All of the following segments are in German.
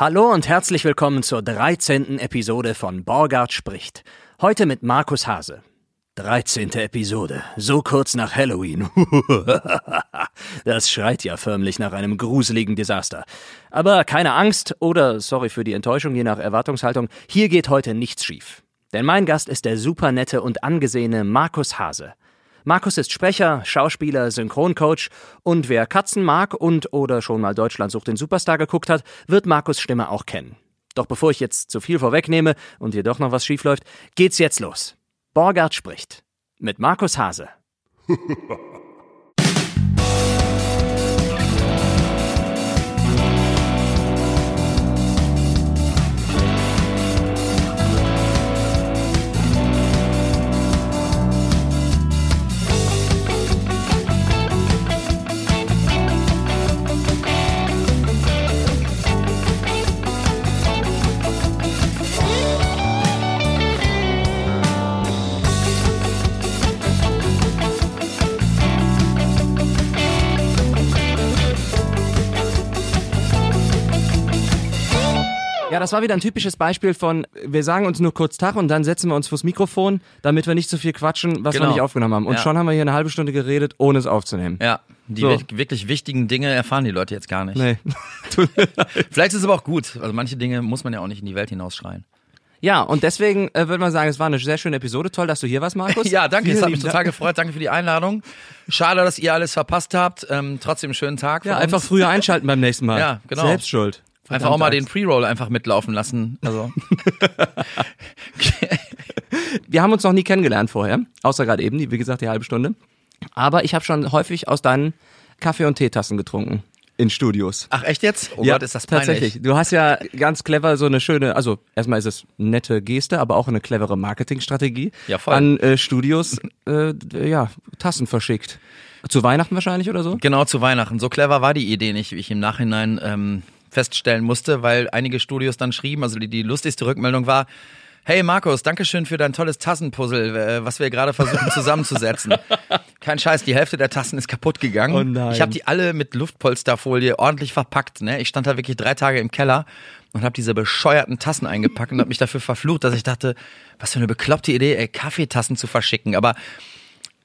Hallo und herzlich willkommen zur 13. Episode von Borgard spricht. Heute mit Markus Hase. 13. Episode, so kurz nach Halloween. das schreit ja förmlich nach einem gruseligen Desaster. Aber keine Angst oder, sorry für die Enttäuschung, je nach Erwartungshaltung, hier geht heute nichts schief. Denn mein Gast ist der supernette und angesehene Markus Hase. Markus ist Sprecher, Schauspieler, Synchroncoach und wer Katzen mag und oder schon mal Deutschland sucht den Superstar geguckt hat, wird Markus Stimme auch kennen. Doch bevor ich jetzt zu viel vorwegnehme und hier doch noch was schief läuft, geht's jetzt los. Borgard spricht mit Markus Hase. Ja, das war wieder ein typisches Beispiel von, wir sagen uns nur kurz Tag und dann setzen wir uns vors Mikrofon, damit wir nicht so viel quatschen, was Genau. wir nicht aufgenommen haben. Und Ja. schon haben wir hier eine halbe Stunde geredet, ohne es aufzunehmen. Ja, die So. wir- wirklich wichtigen Dinge erfahren die Leute jetzt gar nicht. Nee. Vielleicht ist es aber auch gut. Also manche Dinge muss man ja auch nicht in die Welt hinausschreien. ja, und deswegen äh, würde man sagen, es war eine sehr schöne Episode. Toll, dass du hier warst, Markus. Ja, danke. Es hat mich total gefreut. Danke für die Einladung. Schade, dass ihr alles verpasst habt. Ähm, trotzdem einen schönen Tag. Ja, einfach früher einschalten beim nächsten Mal. Ja, genau. Selbst schuld. Einfach auch mal den Pre-Roll einfach mitlaufen lassen. Also. Wir haben uns noch nie kennengelernt vorher, außer gerade eben, die, wie gesagt, die halbe Stunde. Aber ich habe schon häufig aus deinen Kaffee- und Teetassen getrunken. In Studios. Ach echt jetzt? Oh Gott, ist das peinlich. Tatsächlich. Du hast ja ganz clever so eine schöne, also erstmal ist es nette Geste, aber auch eine clevere Marketingstrategie. Ja, voll. An äh, Studios, äh, ja, Tassen verschickt. Zu Weihnachten wahrscheinlich oder so? Genau zu Weihnachten. So clever war die Idee nicht, wie ich im Nachhinein ähm, feststellen musste, weil einige Studios dann schrieben, also die, die lustigste Rückmeldung war, Hey Markus, Dankeschön für dein tolles Tassenpuzzle, äh, was wir gerade versuchen zusammenzusetzen. Kein Scheiß, die Hälfte der Tassen ist kaputt gegangen. Oh nein. Ich habe die alle mit Luftpolsterfolie ordentlich verpackt. Ne? Ich stand da wirklich drei Tage im Keller und habe diese bescheuerten Tassen eingepackt und habe mich dafür verflucht, dass ich dachte, was für eine bekloppte Idee, ey, Kaffeetassen zu verschicken. Aber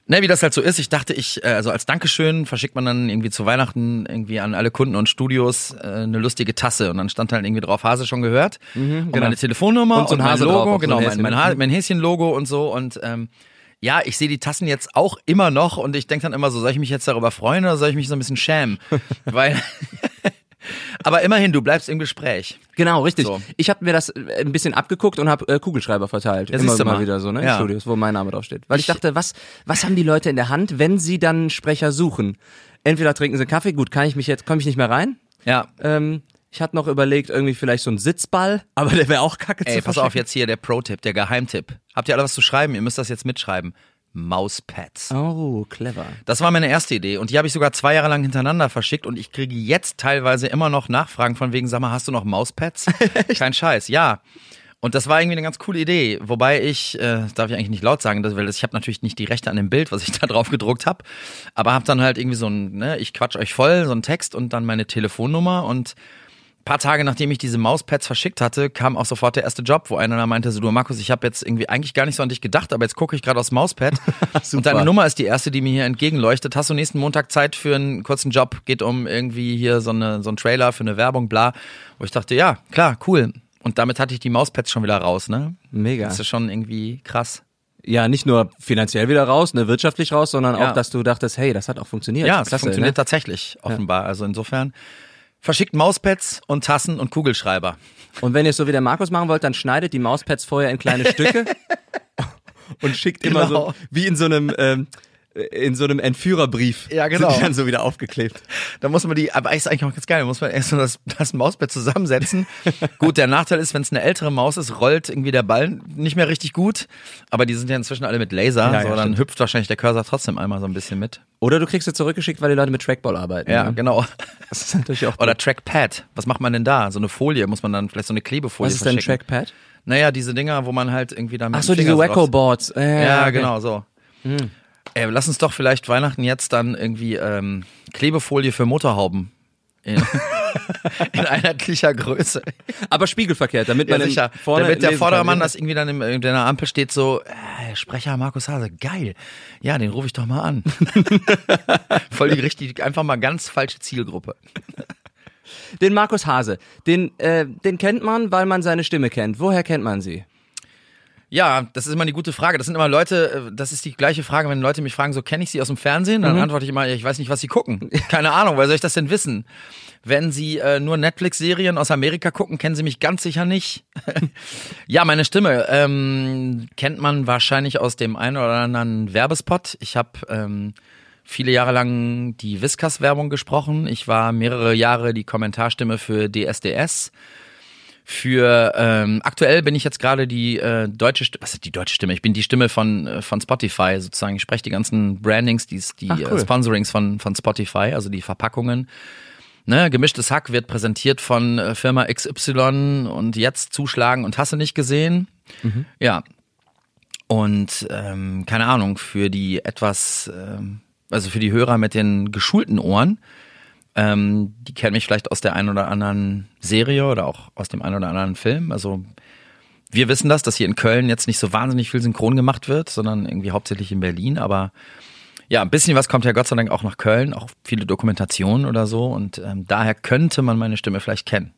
Ne, wie das halt so ist, ich dachte, ich, äh, also als Dankeschön verschickt man dann irgendwie zu Weihnachten irgendwie an alle Kunden und Studios äh, eine lustige Tasse. Und dann stand halt irgendwie drauf Hase schon gehört. Und meine Telefonnummer Mhm, Und so ein mein Hase Logo, drauf, auch so ein genau, mein, mein, mein Häschen-Logo und so. Und ähm, ja, ich sehe die Tassen jetzt auch immer noch und ich denke dann immer so, soll ich mich jetzt darüber freuen oder soll ich mich so ein bisschen schämen? Weil, aber immerhin, du bleibst im Gespräch. Genau, richtig. So. Ich habe mir das äh, ein bisschen abgeguckt und habe äh, Kugelschreiber verteilt. Ja, Immer mal mal. wieder so, ne? In Ja. Studios, wo mein Name draufsteht. Weil ich, dachte, was, was haben die Leute in der Hand, wenn sie dann einen Sprecher suchen? Entweder trinken sie Kaffee, gut, kann ich mich jetzt, komme ich nicht mehr rein? Ja, Ähm, ich hatte noch überlegt, irgendwie vielleicht so ein Sitzball, aber der wäre auch kacke ey, zu pass auf, jetzt hier der Pro-Tipp, der Geheimtipp. Habt ihr alle was zu schreiben? Ihr müsst das jetzt mitschreiben. Mauspads. Oh, clever. Das war meine erste Idee und die habe ich sogar zwei Jahre lang hintereinander verschickt und ich kriege jetzt teilweise immer noch Nachfragen von wegen, sag mal, hast du noch Mauspads? Kein Scheiß, ja. Und das war irgendwie eine ganz coole Idee, wobei ich, äh, das darf ich eigentlich nicht laut sagen, das, weil ich habe natürlich nicht die Rechte an dem Bild, was ich da drauf gedruckt habe, aber habe dann halt irgendwie so ein, ne, ich quatsch euch voll, so ein Text und dann meine Telefonnummer und paar Tage nachdem ich diese Mauspads verschickt hatte, kam auch sofort der erste Job, wo einer da meinte, so du Markus, ich habe jetzt irgendwie eigentlich gar nicht so an dich gedacht, aber jetzt gucke ich gerade aufs Mauspad und deine Nummer ist die erste, die mir hier entgegenleuchtet. Hast du nächsten Montag Zeit für einen kurzen Job? Geht um irgendwie hier so, eine, so ein Trailer für eine Werbung, bla. Wo ich dachte, ja, klar, cool. Und damit hatte ich die Mauspads schon wieder raus, ne? Mega. Das ist schon irgendwie krass. Ja, nicht nur finanziell wieder raus, ne, wirtschaftlich raus, sondern Ja. auch, dass du dachtest, hey, das hat auch funktioniert. Ja, es Klasse, funktioniert ne? tatsächlich, offenbar. Also insofern verschickt Mauspads und Tassen und Kugelschreiber. Und wenn ihr es so wie der Markus machen wollt, dann schneidet die Mauspads vorher in kleine Stücke und schickt immer Genau. so, wie in so einem, ähm, in so einem Entführerbrief. Ja, genau. Sind die dann so wieder aufgeklebt. Da muss man die, aber ist eigentlich auch ganz geil, da muss man erst so das, das Mauspad zusammensetzen. gut, der Nachteil ist, wenn es eine ältere Maus ist, rollt irgendwie der Ball nicht mehr richtig gut. Aber die sind ja inzwischen alle mit Laser, Ja, ja, so, dann stimmt. hüpft wahrscheinlich der Cursor trotzdem einmal so ein bisschen mit. Oder du kriegst sie zurückgeschickt, weil die Leute mit Trackball arbeiten. Ja, ne? genau. Das ist natürlich auch. Oder Trackpad. Was macht man denn da? So eine Folie, muss man dann vielleicht so eine Klebefolie Was ist denn. Trackpad? Naja, diese Dinger, wo man halt irgendwie da mit Ach so, diese Wacko-Boards. Äh, Ja, okay. genau, so. Ey, lass uns doch vielleicht Weihnachten jetzt dann irgendwie ähm, Klebefolie für Motorhauben. Ja. in einheitlicher Größe. Aber spiegelverkehrt, damit man Ja, sicher. vorne Damit der lesen vordere kann. Mann das irgendwie dann im, in der Ampel steht so, äh, Sprecher Markus Hase, geil. Ja, den rufe ich doch mal an. Voll die richtig, einfach mal ganz falsche Zielgruppe. Den Markus Hase, den, äh, den kennt man, weil man seine Stimme kennt. Woher kennt man sie? Ja, das ist immer die gute Frage. Das sind immer Leute, äh, das ist die gleiche Frage, wenn Leute mich fragen, so kenne ich sie aus dem Fernsehen? Dann antworte ich immer, ich weiß nicht, was sie gucken. Keine Ahnung, woher soll ich das denn wissen? Wenn sie äh, nur Netflix-Serien aus Amerika gucken, kennen sie mich ganz sicher nicht. ja, meine Stimme ähm, kennt man wahrscheinlich aus dem einen oder anderen Werbespot. Ich habe ähm, viele Jahre lang die Whiskas-Werbung gesprochen. Ich war mehrere Jahre die Kommentarstimme für DSDS. Für ähm, aktuell bin ich jetzt gerade die äh, deutsche Stimme, was ist die deutsche Stimme? Ich bin die Stimme von äh, von Spotify sozusagen. Ich spreche die ganzen Brandings, die die Ach, cool. äh, Sponsorings von von Spotify, also die Verpackungen. Ne, gemischtes Hack wird präsentiert von äh, Firma XY und jetzt zuschlagen und hast du nicht gesehen. Ja. Und ähm, keine Ahnung, für die etwas, ähm, also für die Hörer mit den geschulten Ohren, ähm, die kennen mich vielleicht aus der einen oder anderen Serie oder auch aus dem einen oder anderen Film. Also wir wissen das, dass hier in Köln jetzt nicht so wahnsinnig viel synchron gemacht wird, sondern irgendwie hauptsächlich in Berlin. Aber ja, ein bisschen was kommt ja Gott sei Dank auch nach Köln, auch viele Dokumentationen oder so. Und ähm, daher könnte man meine Stimme vielleicht kennen.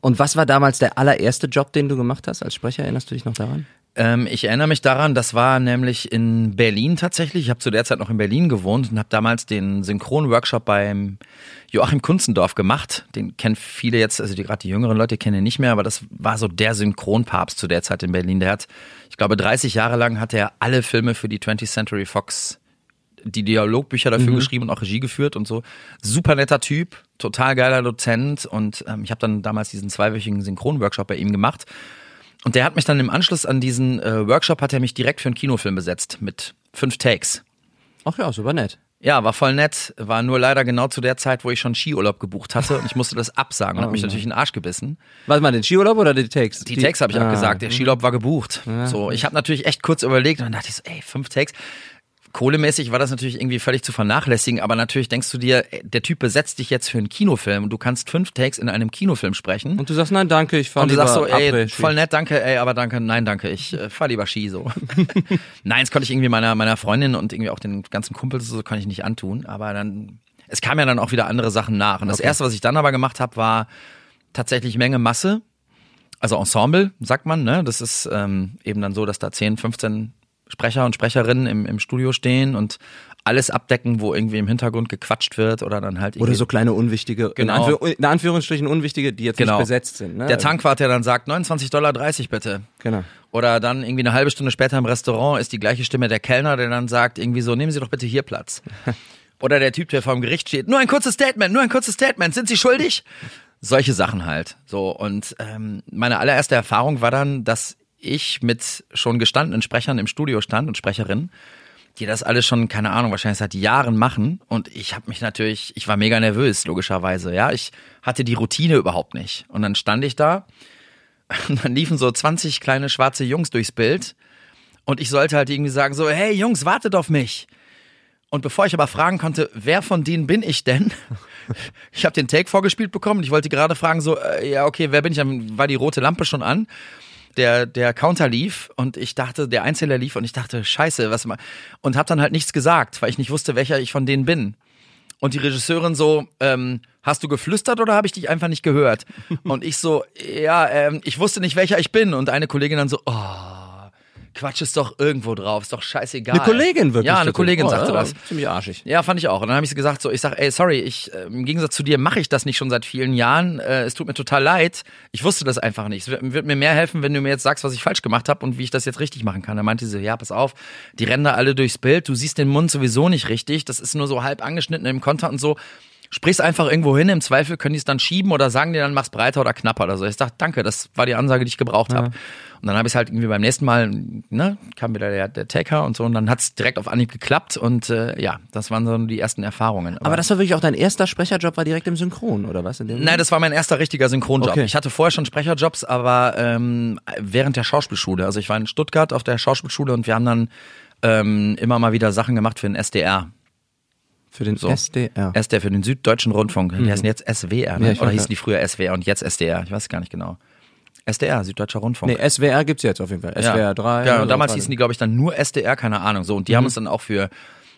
Und was war damals der allererste Job, den du gemacht hast als Sprecher? Erinnerst du dich noch daran? Ähm, ich erinnere mich daran, das war nämlich in Berlin tatsächlich. Ich habe zu der Zeit noch in Berlin gewohnt und habe damals den Synchron-Workshop beim Joachim Kunzendorf gemacht. Den kennen viele jetzt, also gerade die jüngeren Leute kennen ihn nicht mehr, aber das war so der Synchronpapst zu der Zeit in Berlin. Der hat, ich glaube, 30 Jahre lang hat er alle Filme für die 20th Century Fox die Dialogbücher dafür geschrieben und auch Regie geführt und so. Super netter Typ, total geiler Dozent und ähm, ich habe dann damals diesen zweiwöchigen Synchronworkshop bei ihm gemacht. Und der hat mich dann im Anschluss an diesen äh, Workshop hat er mich direkt für einen Kinofilm besetzt mit fünf Takes. Ach ja, super nett. Ja, war voll nett, war nur leider genau zu der Zeit, wo ich schon Skiurlaub gebucht hatte und ich musste das absagen und habe mich natürlich in den Arsch gebissen. Warte mal, den Skiurlaub oder die Takes? Die, Takes habe ich Ah. abgesagt, der Skiurlaub war gebucht. So, ich habe natürlich echt kurz überlegt und dann dachte ich so, ey, fünf Takes. Kohlemäßig war das natürlich irgendwie völlig zu vernachlässigen, aber natürlich denkst du dir, ey, der Typ besetzt dich jetzt für einen Kinofilm und du kannst fünf Takes in einem Kinofilm sprechen. Und du sagst, nein, danke, ich fahr Und du lieber sagst so, ey, Après-Ski. voll nett, danke, ey, aber danke, nein, danke, ich äh, fahr lieber Ski so. nein, das konnte ich irgendwie meiner, meiner Freundin und irgendwie auch den ganzen Kumpels so kann ich nicht antun, aber dann, es kam ja dann auch wieder andere Sachen nach. Und das erste, was ich dann aber gemacht habe, war tatsächlich Menge Masse, also Ensemble, sagt man, ne? Das ist ähm, eben dann so, dass da 10, 15 Sprecher und Sprecherinnen im, im Studio stehen und alles abdecken, wo irgendwie im Hintergrund gequatscht wird oder dann halt Oder so kleine unwichtige, Genau. in, Anführ in Anführungsstrichen unwichtige, die jetzt Genau. nicht besetzt sind. Ne? der Tankwart, der dann sagt, 29,30 Dollar bitte. Genau. Oder dann irgendwie eine halbe Stunde später im Restaurant ist die gleiche Stimme der Kellner, der dann sagt, irgendwie so, nehmen Sie doch bitte hier Platz. Oder der Typ, der vor dem Gericht steht, nur ein kurzes Statement, nur ein kurzes Statement, sind Sie schuldig? Solche Sachen halt. So, und ähm, meine allererste Erfahrung war dann, dass ich mit schon gestandenen Sprechern im Studio stand und Sprecherinnen, die das alles schon, keine Ahnung, wahrscheinlich seit Jahren machen. Und ich habe mich natürlich, ich war mega nervös, logischerweise. Ja, ich hatte die Routine überhaupt nicht. Und dann stand ich da und dann liefen so 20 kleine schwarze Jungs durchs Bild und ich sollte halt irgendwie sagen so, hey Jungs, wartet auf mich. Und bevor ich aber fragen konnte, wer von denen bin ich denn? Ich habe den Take vorgespielt bekommen und ich wollte gerade fragen so, äh, ja okay, wer bin ich? Dann war die rote Lampe schon an. Der, der Counter lief und ich dachte, der Einzähler lief und ich dachte, scheiße, was mal. Und habe dann halt nichts gesagt, weil ich nicht wusste, welcher ich von denen bin. Und die Regisseurin so, ähm, hast du geflüstert oder habe ich dich einfach nicht gehört? Und ich so, ja, ähm, ich wusste nicht, welcher ich bin. Und eine Kollegin dann so, oh, Quatsch ist doch irgendwo drauf, ist doch scheißegal. Eine Kollegin wirklich. Ja, eine. Kollegin Oh, sagte ja, das. Ziemlich arschig. Ja, fand ich auch. Und dann habe ich sie gesagt, so, ich sag, ey, sorry, ich, äh, im Gegensatz zu dir mache ich das nicht schon seit vielen Jahren. Äh, es tut mir total leid. Ich wusste das einfach nicht. Es wird, wird mir mehr helfen, wenn du mir jetzt sagst, was ich falsch gemacht habe und wie ich das jetzt richtig machen kann. Dann meinte sie, ja, pass auf, die rennen da alle durchs Bild, du siehst den Mund sowieso nicht richtig, das ist nur so halb angeschnitten im Konter und so. Sprich's einfach irgendwo hin, im Zweifel können die es dann schieben oder sagen dir dann, mach's breiter oder knapper oder so. Ich dachte, danke, das war die Ansage, die ich gebraucht habe. Und dann habe ich halt irgendwie beim nächsten Mal, ne, kam wieder der, der Taker und so und dann hat's direkt auf Anhieb geklappt und äh, ja, das waren so die ersten Erfahrungen. Aber das war wirklich auch dein erster Sprecherjob, war direkt im Synchron, oder was? In dem Nein, das war mein erster richtiger Synchronjob. Okay. Ich hatte vorher schon Sprecherjobs, aber ähm, während der Schauspielschule. Also ich war in Stuttgart auf der Schauspielschule und wir haben dann ähm, immer mal wieder Sachen gemacht für den SDR. Für den So. SDR. SDR für den Süddeutschen Rundfunk. Die heißen jetzt SWR, ne? Ja, oder hießen die früher SWR und jetzt SDR? Ich weiß es gar nicht genau. SDR, Süddeutscher Rundfunk. Nee, SWR gibt's jetzt auf jeden Fall. SWR 3. Ja, und damals hießen die, glaube ich, dann nur SDR, keine Ahnung. So, und die haben uns dann auch für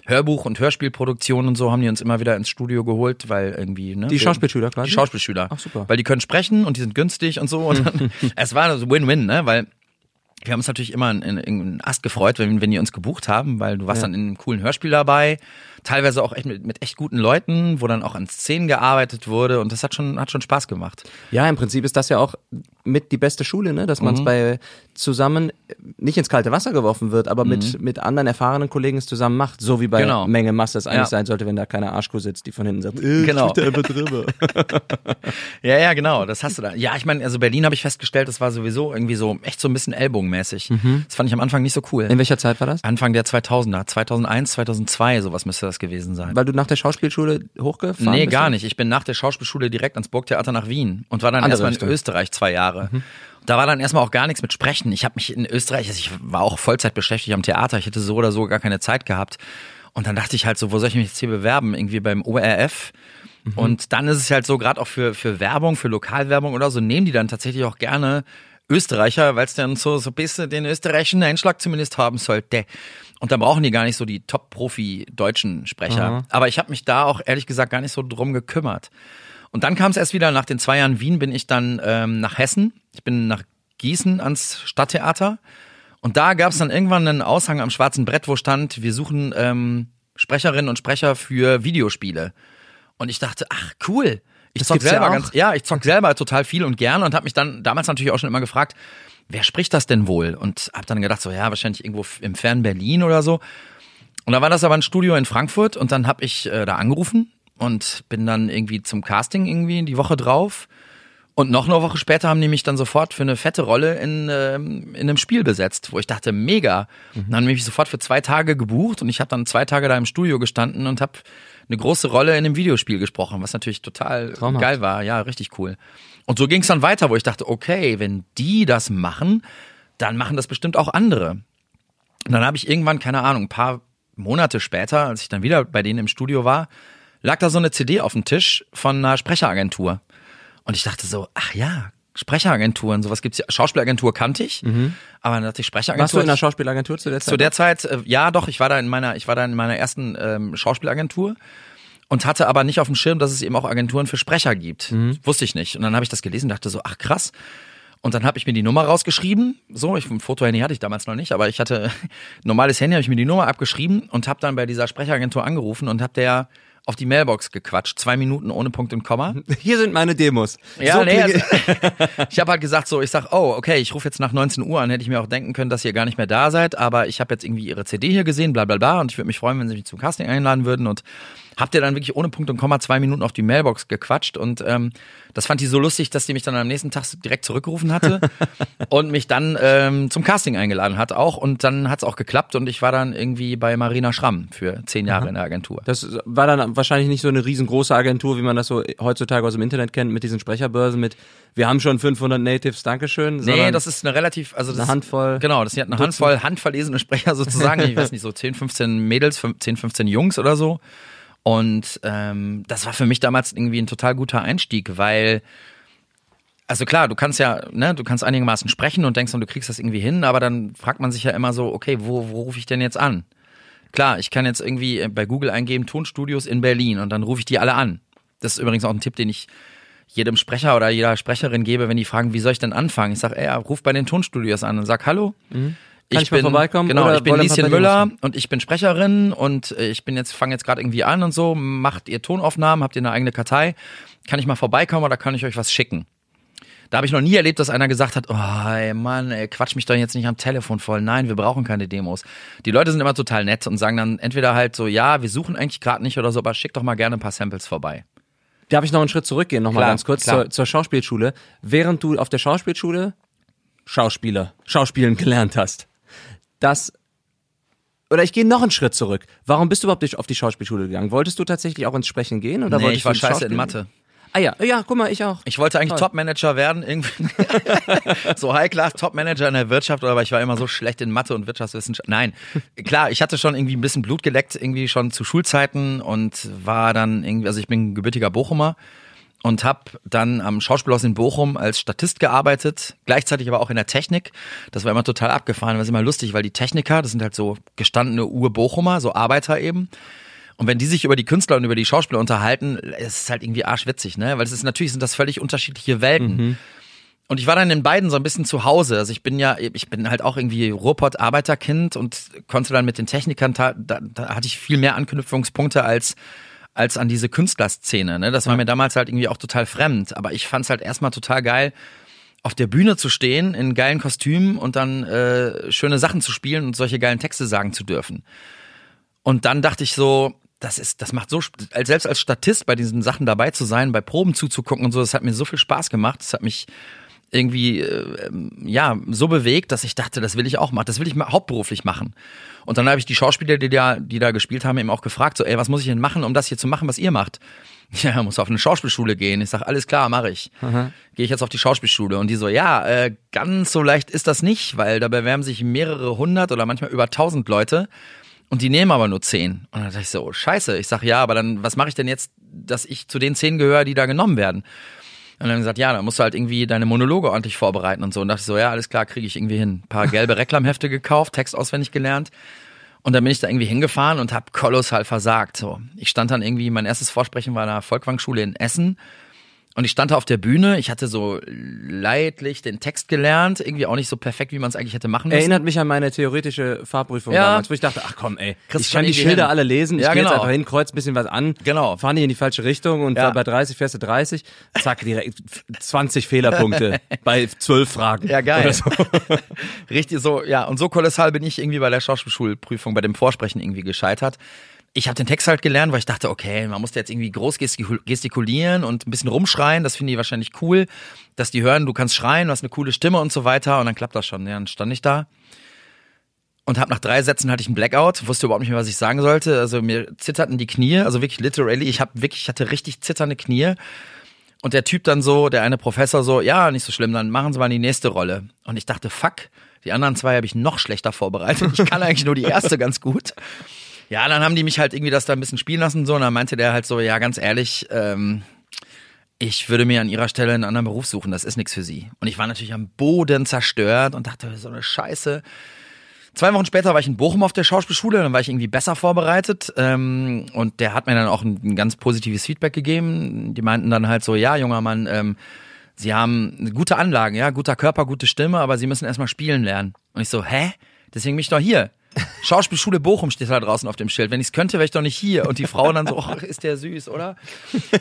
Hörbuch- und Hörspielproduktionen und so haben die uns immer wieder ins Studio geholt, weil irgendwie, ne? Die Schauspielschüler quasi? Die Schauspielschüler. Ach, super. Weil die können sprechen und die sind günstig und so. Und dann, es war so Win-Win, ne? Weil wir haben uns natürlich immer in, in, Ast gefreut, wenn, wenn die uns gebucht haben, weil du warst Ja. dann in einem coolen Hörspiel dabei, teilweise auch echt mit, mit echt guten Leuten, wo dann auch an Szenen gearbeitet wurde und das hat schon, hat schon Spaß gemacht. Ja, im Prinzip ist das ja auch mit die beste Schule, ne? dass man Mhm. es bei zusammen nicht ins kalte Wasser geworfen wird, aber mit, mit anderen erfahrenen Kollegen es zusammen macht, so wie bei Mhm. Genau. Menge Masse es eigentlich Ja. sein sollte, wenn da keine Arschkuh sitzt, die von hinten sagt, äh, Genau. da einfach drüber. Ja, ja, genau, das hast du da. Ja, ich meine, also Berlin habe ich festgestellt, das war sowieso irgendwie so echt so ein bisschen ellbogenmäßig. Das fand ich am Anfang nicht so cool. In welcher Zeit war das? Anfang der 2000er, 2001, 2002, sowas müsste das gewesen sein. Weil du nach der Schauspielschule hochgefahren Nee, bist? gar nicht. Ich bin nach der Schauspielschule direkt ans Burgtheater nach Wien und war dann Andere erstmal in Österreich zwei Jahre. Da war dann erstmal auch gar nichts mit Sprechen. Ich habe mich in Österreich, also ich war auch Vollzeit beschäftigt am Theater, ich hätte so oder so gar keine Zeit gehabt. Und dann dachte ich halt so, wo soll ich mich jetzt hier bewerben? Irgendwie beim ORF. Und dann ist es halt so, gerade auch für, für Werbung, für Lokalwerbung oder so, nehmen die dann tatsächlich auch gerne Österreicher, weil es dann so, so ein bisschen den österreichischen Einschlag zumindest haben sollte. Und dann brauchen die gar nicht so die Top-Profi-deutschen Sprecher. Aber ich habe mich da auch ehrlich gesagt gar nicht so drum gekümmert. Und dann kam es erst wieder, nach den zwei Jahren Wien bin ich dann ähm, nach Hessen. Ich bin nach Gießen ans Stadttheater. Und da gab es dann irgendwann einen Aushang am schwarzen Brett, wo stand, wir suchen ähm, Sprecherinnen und Sprecher für Videospiele. Und ich dachte, ach cool. Ich Das zock ja selber auch. ganz, ja, ich zock selber total viel und gerne und habe mich dann damals natürlich auch schon immer gefragt, wer spricht das denn wohl? Und habe dann gedacht, so ja, wahrscheinlich irgendwo im fernen Berlin oder so. Und da war das aber ein Studio in Frankfurt und dann habe ich äh, da angerufen und bin dann irgendwie zum Casting irgendwie die Woche drauf. Und noch eine Woche später haben die mich dann sofort für eine fette Rolle in, ähm, in einem Spiel besetzt, wo ich dachte, mega. Mhm. Dann haben die mich sofort für zwei Tage gebucht und ich habe dann zwei Tage da im Studio gestanden und habe eine große Rolle in einem Videospiel gesprochen, was natürlich total Traumhaft. geil war. Ja, richtig cool. Und so ging es dann weiter, wo ich dachte, okay, wenn die das machen, dann machen das bestimmt auch andere. Und dann habe ich irgendwann, keine Ahnung, ein paar Monate später, als ich dann wieder bei denen im Studio war, lag da so eine CD auf dem Tisch von einer Sprecheragentur. Und ich dachte so, ach ja, Sprecheragenturen, sowas gibt's ja. Schauspielagentur kannte ich, aber dann dachte ich Sprecheragentur. Warst du in einer Schauspielagentur zu der Zeit? Zu der Zeit, äh, ja doch, ich war da in meiner, ich war da in meiner ersten ähm, Schauspielagentur und hatte aber nicht auf dem Schirm, dass es eben auch Agenturen für Sprecher gibt. Wusste ich nicht. Und dann habe ich das gelesen und dachte so, ach krass. Und dann habe ich mir die Nummer rausgeschrieben. So, ich, ein Fotohandy hatte ich damals noch nicht, aber ich hatte ein normales Handy, habe ich mir die Nummer abgeschrieben und habe dann bei dieser Sprecheragentur angerufen und habe der auf die Mailbox gequatscht. Zwei Minuten ohne Punkt und Komma. Hier sind meine Demos. Ja, so nee, also, ich habe halt gesagt so, ich sag, oh, okay, ich rufe jetzt nach 19 Uhr an, hätte ich mir auch denken können, dass ihr gar nicht mehr da seid, aber ich habe jetzt irgendwie ihre CD hier gesehen, bla bla bla und ich würde mich freuen, wenn sie mich zum Casting einladen würden und habt ihr dann wirklich ohne Punkt und Komma zwei Minuten auf die Mailbox gequatscht und ähm, das fand die so lustig, dass die mich dann am nächsten Tag direkt zurückgerufen hatte und mich dann ähm, zum Casting eingeladen hat auch und dann hat's auch geklappt und ich war dann irgendwie bei Marina Schramm für zehn Jahre in der Agentur. Das war dann wahrscheinlich nicht so eine riesengroße Agentur, wie man das so heutzutage aus dem Internet kennt, mit diesen Sprecherbörsen mit, wir haben schon 500 Natives, Dankeschön. Nee, das ist eine relativ, also das eine Handvoll. Genau, das sind eine Handvoll handverlesene Sprecher sozusagen. Ich weiß nicht, so 10, 15 Mädels, 10, 15 Jungs oder so. Und ähm, das war für mich damals irgendwie ein total guter Einstieg, weil also klar, du kannst ja, ne, du kannst einigermaßen sprechen und denkst, du kriegst das irgendwie hin, aber dann fragt man sich ja immer so, okay, wo, wo rufe ich denn jetzt an? Klar, ich kann jetzt irgendwie bei Google eingeben, Tonstudios in Berlin und dann rufe ich die alle an. Das ist übrigens auch ein Tipp, den ich jedem Sprecher oder jeder Sprecherin gebe, wenn die fragen, wie soll ich denn anfangen? Ich sage, ey, ruf bei den Tonstudios an und sag Hallo. Kann ich mal vorbeikommen? Genau, Oder ich bin Lieschen Müller und ich bin Sprecherin und äh, ich bin jetzt fange jetzt gerade irgendwie an und so. Macht ihr Tonaufnahmen? Habt ihr eine eigene Kartei? Kann ich mal vorbeikommen oder kann ich euch was schicken? Da habe ich noch nie erlebt, dass einer gesagt hat, oh ey, Mann, ey, quatsch mich doch jetzt nicht am Telefon voll. Nein, wir brauchen keine Demos. Die Leute sind immer total nett und sagen dann entweder halt so, ja, wir suchen eigentlich gerade nicht oder so, aber schick doch mal gerne ein paar Samples vorbei. Darf ich noch einen Schritt zurückgehen, nochmal ganz kurz zur, zur Schauspielschule? Während du auf der Schauspielschule Schauspieler, Schauspielen gelernt hast, das oder ich gehe noch einen Schritt zurück. Warum bist du überhaupt nicht auf die Schauspielschule gegangen? Wolltest du tatsächlich auch ins Sprechen gehen oder Nee, wolltest ich war scheiße in Mathe. Ah ja, ja, guck mal, ich auch. Ich wollte eigentlich. Top-Manager werden, irgendwie. so High-Class Top-Manager in der Wirtschaft, aber ich war immer so schlecht in Mathe und Wirtschaftswissenschaft. Nein, klar, ich hatte schon irgendwie ein bisschen Blut geleckt, irgendwie schon zu Schulzeiten und war dann irgendwie, also ich bin gebürtiger Bochumer und habe dann am Schauspielhaus in Bochum als Statist gearbeitet, gleichzeitig aber auch in der Technik. Das war immer total abgefahren, das ist immer lustig, weil die Techniker, das sind halt so gestandene Ur-Bochumer, so Arbeiter eben. Und wenn die sich über die Künstler und über die Schauspieler unterhalten, es ist halt irgendwie arschwitzig, ne? Weil es ist natürlich sind das völlig unterschiedliche Welten. Und ich war dann in beiden so ein bisschen zu Hause. Also ich bin ja, ich bin halt auch irgendwie Ruhrpott-Arbeiterkind und konnte dann mit den Technikern, da, da, da hatte ich viel mehr Anknüpfungspunkte als als an diese Künstlerszene. Ne? Das war mir damals halt irgendwie auch total fremd. Aber ich fand es halt erstmal total geil, auf der Bühne zu stehen, in geilen Kostümen und dann äh, schöne Sachen zu spielen und solche geilen Texte sagen zu dürfen. Und dann dachte ich so, das ist, das macht so, selbst als Statist bei diesen Sachen dabei zu sein, bei Proben zuzugucken und so, das hat mir so viel Spaß gemacht. Das hat mich irgendwie äh, ähm, ja so bewegt, dass ich dachte, das will ich auch machen, das will ich mal hauptberuflich machen. Und dann habe ich die Schauspieler, die da, die da gespielt haben, eben auch gefragt, so, ey, was muss ich denn machen, um das hier zu machen, was ihr macht? Ja, muss auf eine Schauspielschule gehen. Ich sag, alles klar, mache ich. Gehe ich jetzt auf die Schauspielschule und die so, ja, äh, ganz so leicht ist das nicht, weil da bewerben sich mehrere hundert oder manchmal über tausend Leute und die nehmen aber nur zehn. Und dann dachte ich so, oh, scheiße. Ich sag, ja, aber dann, was mache ich denn jetzt, dass ich zu den zehn gehöre, die da genommen werden? Und dann gesagt, ja, dann musst du halt irgendwie deine Monologe ordentlich vorbereiten und so. Und dachte ich so, ja, alles klar, kriege ich irgendwie hin. Ein paar gelbe Reklamhefte gekauft, Text auswendig gelernt. Und dann bin ich da irgendwie hingefahren und habe kolossal versagt. So, ich stand dann irgendwie, mein erstes Vorsprechen war in der Volkwang-Schule in Essen. Und ich stand da auf der Bühne, ich hatte so leidlich den Text gelernt, irgendwie auch nicht so perfekt, wie man es eigentlich hätte machen müssen. Erinnert mich an meine theoretische Fahrprüfung Ja. damals, wo ich dachte, ach komm, ey, Kriegst ich kann die Schilder hin. alle lesen, ich Ja, gehe jetzt genau. einfach hin, kreuz ein bisschen was an, Genau. fahr nicht in die falsche Richtung und Ja. bei 30 fährst du 30, zack, direkt 20 Fehlerpunkte bei 12 Fragen. Ja, geil. So. Richtig so, ja. Und so kolossal bin ich irgendwie bei der Schauspielschulprüfung, bei dem Vorsprechen irgendwie gescheitert. Ich habe den Text halt gelernt, weil ich dachte, okay, man muss jetzt irgendwie groß gestikul- gestikulieren und ein bisschen rumschreien. Das finden die wahrscheinlich cool, dass die hören, du kannst schreien, du hast eine coole Stimme und so weiter. Und dann klappt das schon. Ja, dann stand ich da und hab nach drei Sätzen hatte ich einen Blackout, wusste überhaupt nicht mehr, was ich sagen sollte. Also mir zitterten die Knie, also wirklich literally. Ich habe wirklich, ich hatte richtig zitternde Knie. Und der Typ dann so, der eine Professor so, ja, nicht so schlimm, dann machen Sie mal die nächste Rolle. Und ich dachte, fuck, die anderen zwei habe ich noch schlechter vorbereitet. Ich kann eigentlich nur die erste ganz gut. Ja, dann haben die mich halt irgendwie das da ein bisschen spielen lassen so und dann meinte der halt so, ja, ganz ehrlich, ähm, ich würde mir an ihrer Stelle einen anderen Beruf suchen, das ist nichts für sie. Und ich war natürlich am Boden zerstört und dachte, so eine Scheiße. Zwei Wochen später war ich in Bochum auf der Schauspielschule, dann war ich irgendwie besser vorbereitet ähm, und der hat mir dann auch ein, ein ganz positives Feedback gegeben. Die meinten dann halt so, ja, junger Mann, ähm, Sie haben gute Anlagen, ja, guter Körper, gute Stimme, aber Sie müssen erstmal spielen lernen. Und ich so, hä? Deswegen bin ich doch hier. Schauspielschule Bochum steht da draußen auf dem Schild. Wenn ich es könnte, wäre ich doch nicht hier. Und die Frau dann so, ach, ist der süß, oder?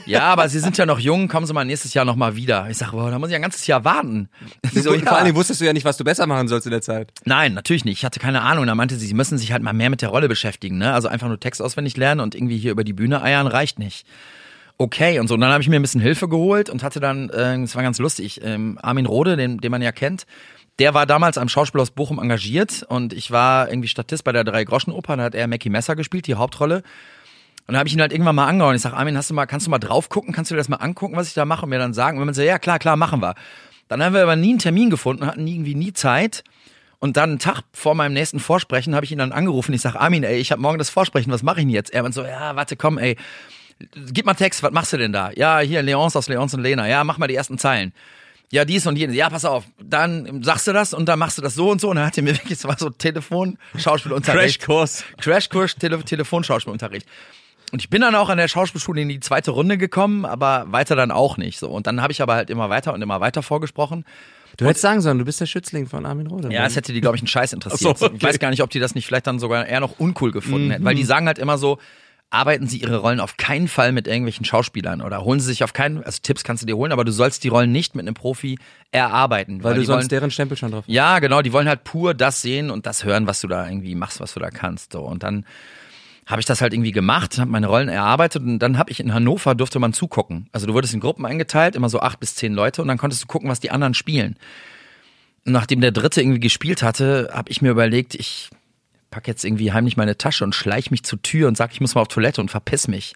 Ja, aber Sie sind ja noch jung, kommen Sie mal nächstes Jahr nochmal wieder. Ich sage, boah, da muss ich ein ganzes Jahr warten. So, Vor ja. allen Dingen wusstest du ja nicht, was du besser machen sollst in der Zeit. Nein, natürlich nicht. Ich hatte keine Ahnung. Da meinte sie, sie müssen sich halt mal mehr mit der Rolle beschäftigen. Ne? Also einfach nur Text auswendig lernen und irgendwie hier über die Bühne eiern reicht nicht. Okay, und so. Und dann habe ich mir ein bisschen Hilfe geholt und hatte dann, äh, das war ganz lustig, ähm, Armin Rode, den, den man ja kennt, der war damals am Schauspielhaus Bochum engagiert und ich war irgendwie Statist bei der Drei-Groschen-Oper, da hat er Mackie Messer gespielt, die Hauptrolle. Und dann habe ich ihn halt irgendwann mal angehauen. Ich sag, Armin, hast du mal, kannst du mal drauf gucken? Kannst du dir das mal angucken, was ich da mache? Und mir dann sagen. Und man so, ja, klar, klar, machen wir. Dann haben wir aber nie einen Termin gefunden, hatten irgendwie nie Zeit. Und dann einen Tag vor meinem nächsten Vorsprechen habe ich ihn dann angerufen. Ich sag, Armin, ey, ich habe morgen das Vorsprechen, was mache ich denn jetzt? Er meint so, ja, warte, komm, ey, gib mal Text, was machst du denn da? Ja, hier, Leons aus Leons und Lena. Ja, mach mal die ersten Zeilen. Ja, dies und jenes. Ja, pass auf. Dann sagst du das und dann machst du das so und so. Und dann hat er mir wirklich, das war so Telefon, Schauspielunterricht. Crashkurs. Crashkurs, Tele Telefonschauspielunterricht. Und ich bin dann auch an der Schauspielschule in die zweite Runde gekommen, aber weiter dann auch nicht so. Und dann habe ich aber halt immer weiter und immer weiter vorgesprochen. Du hättest sagen sollen, du bist der Schützling von Armin Rode. Ja, es hätte die, glaube ich, einen Scheiß interessiert. So, okay. Ich weiß gar nicht, ob die das nicht vielleicht dann sogar eher noch uncool gefunden hätten. Weil die sagen halt immer so, arbeiten sie ihre Rollen auf keinen Fall mit irgendwelchen Schauspielern oder holen sie sich auf keinen, also Tipps kannst du dir holen, aber du sollst die Rollen nicht mit einem Profi erarbeiten. weil du die sonst wollen, deren Stempel schon drauf ja, genau, die wollen halt pur das sehen und das hören, was du da irgendwie machst, was du da kannst. So. Und dann habe ich das halt irgendwie gemacht, habe meine Rollen erarbeitet und dann habe ich in Hannover durfte man zugucken. Also du wurdest in Gruppen eingeteilt, immer so acht bis zehn Leute und dann konntest du gucken, was die anderen spielen. Und nachdem der Dritte irgendwie gespielt hatte, habe ich mir überlegt, ich pack jetzt irgendwie heimlich meine Tasche und schleich mich zur Tür und sag, ich muss mal auf Toilette und verpiss mich.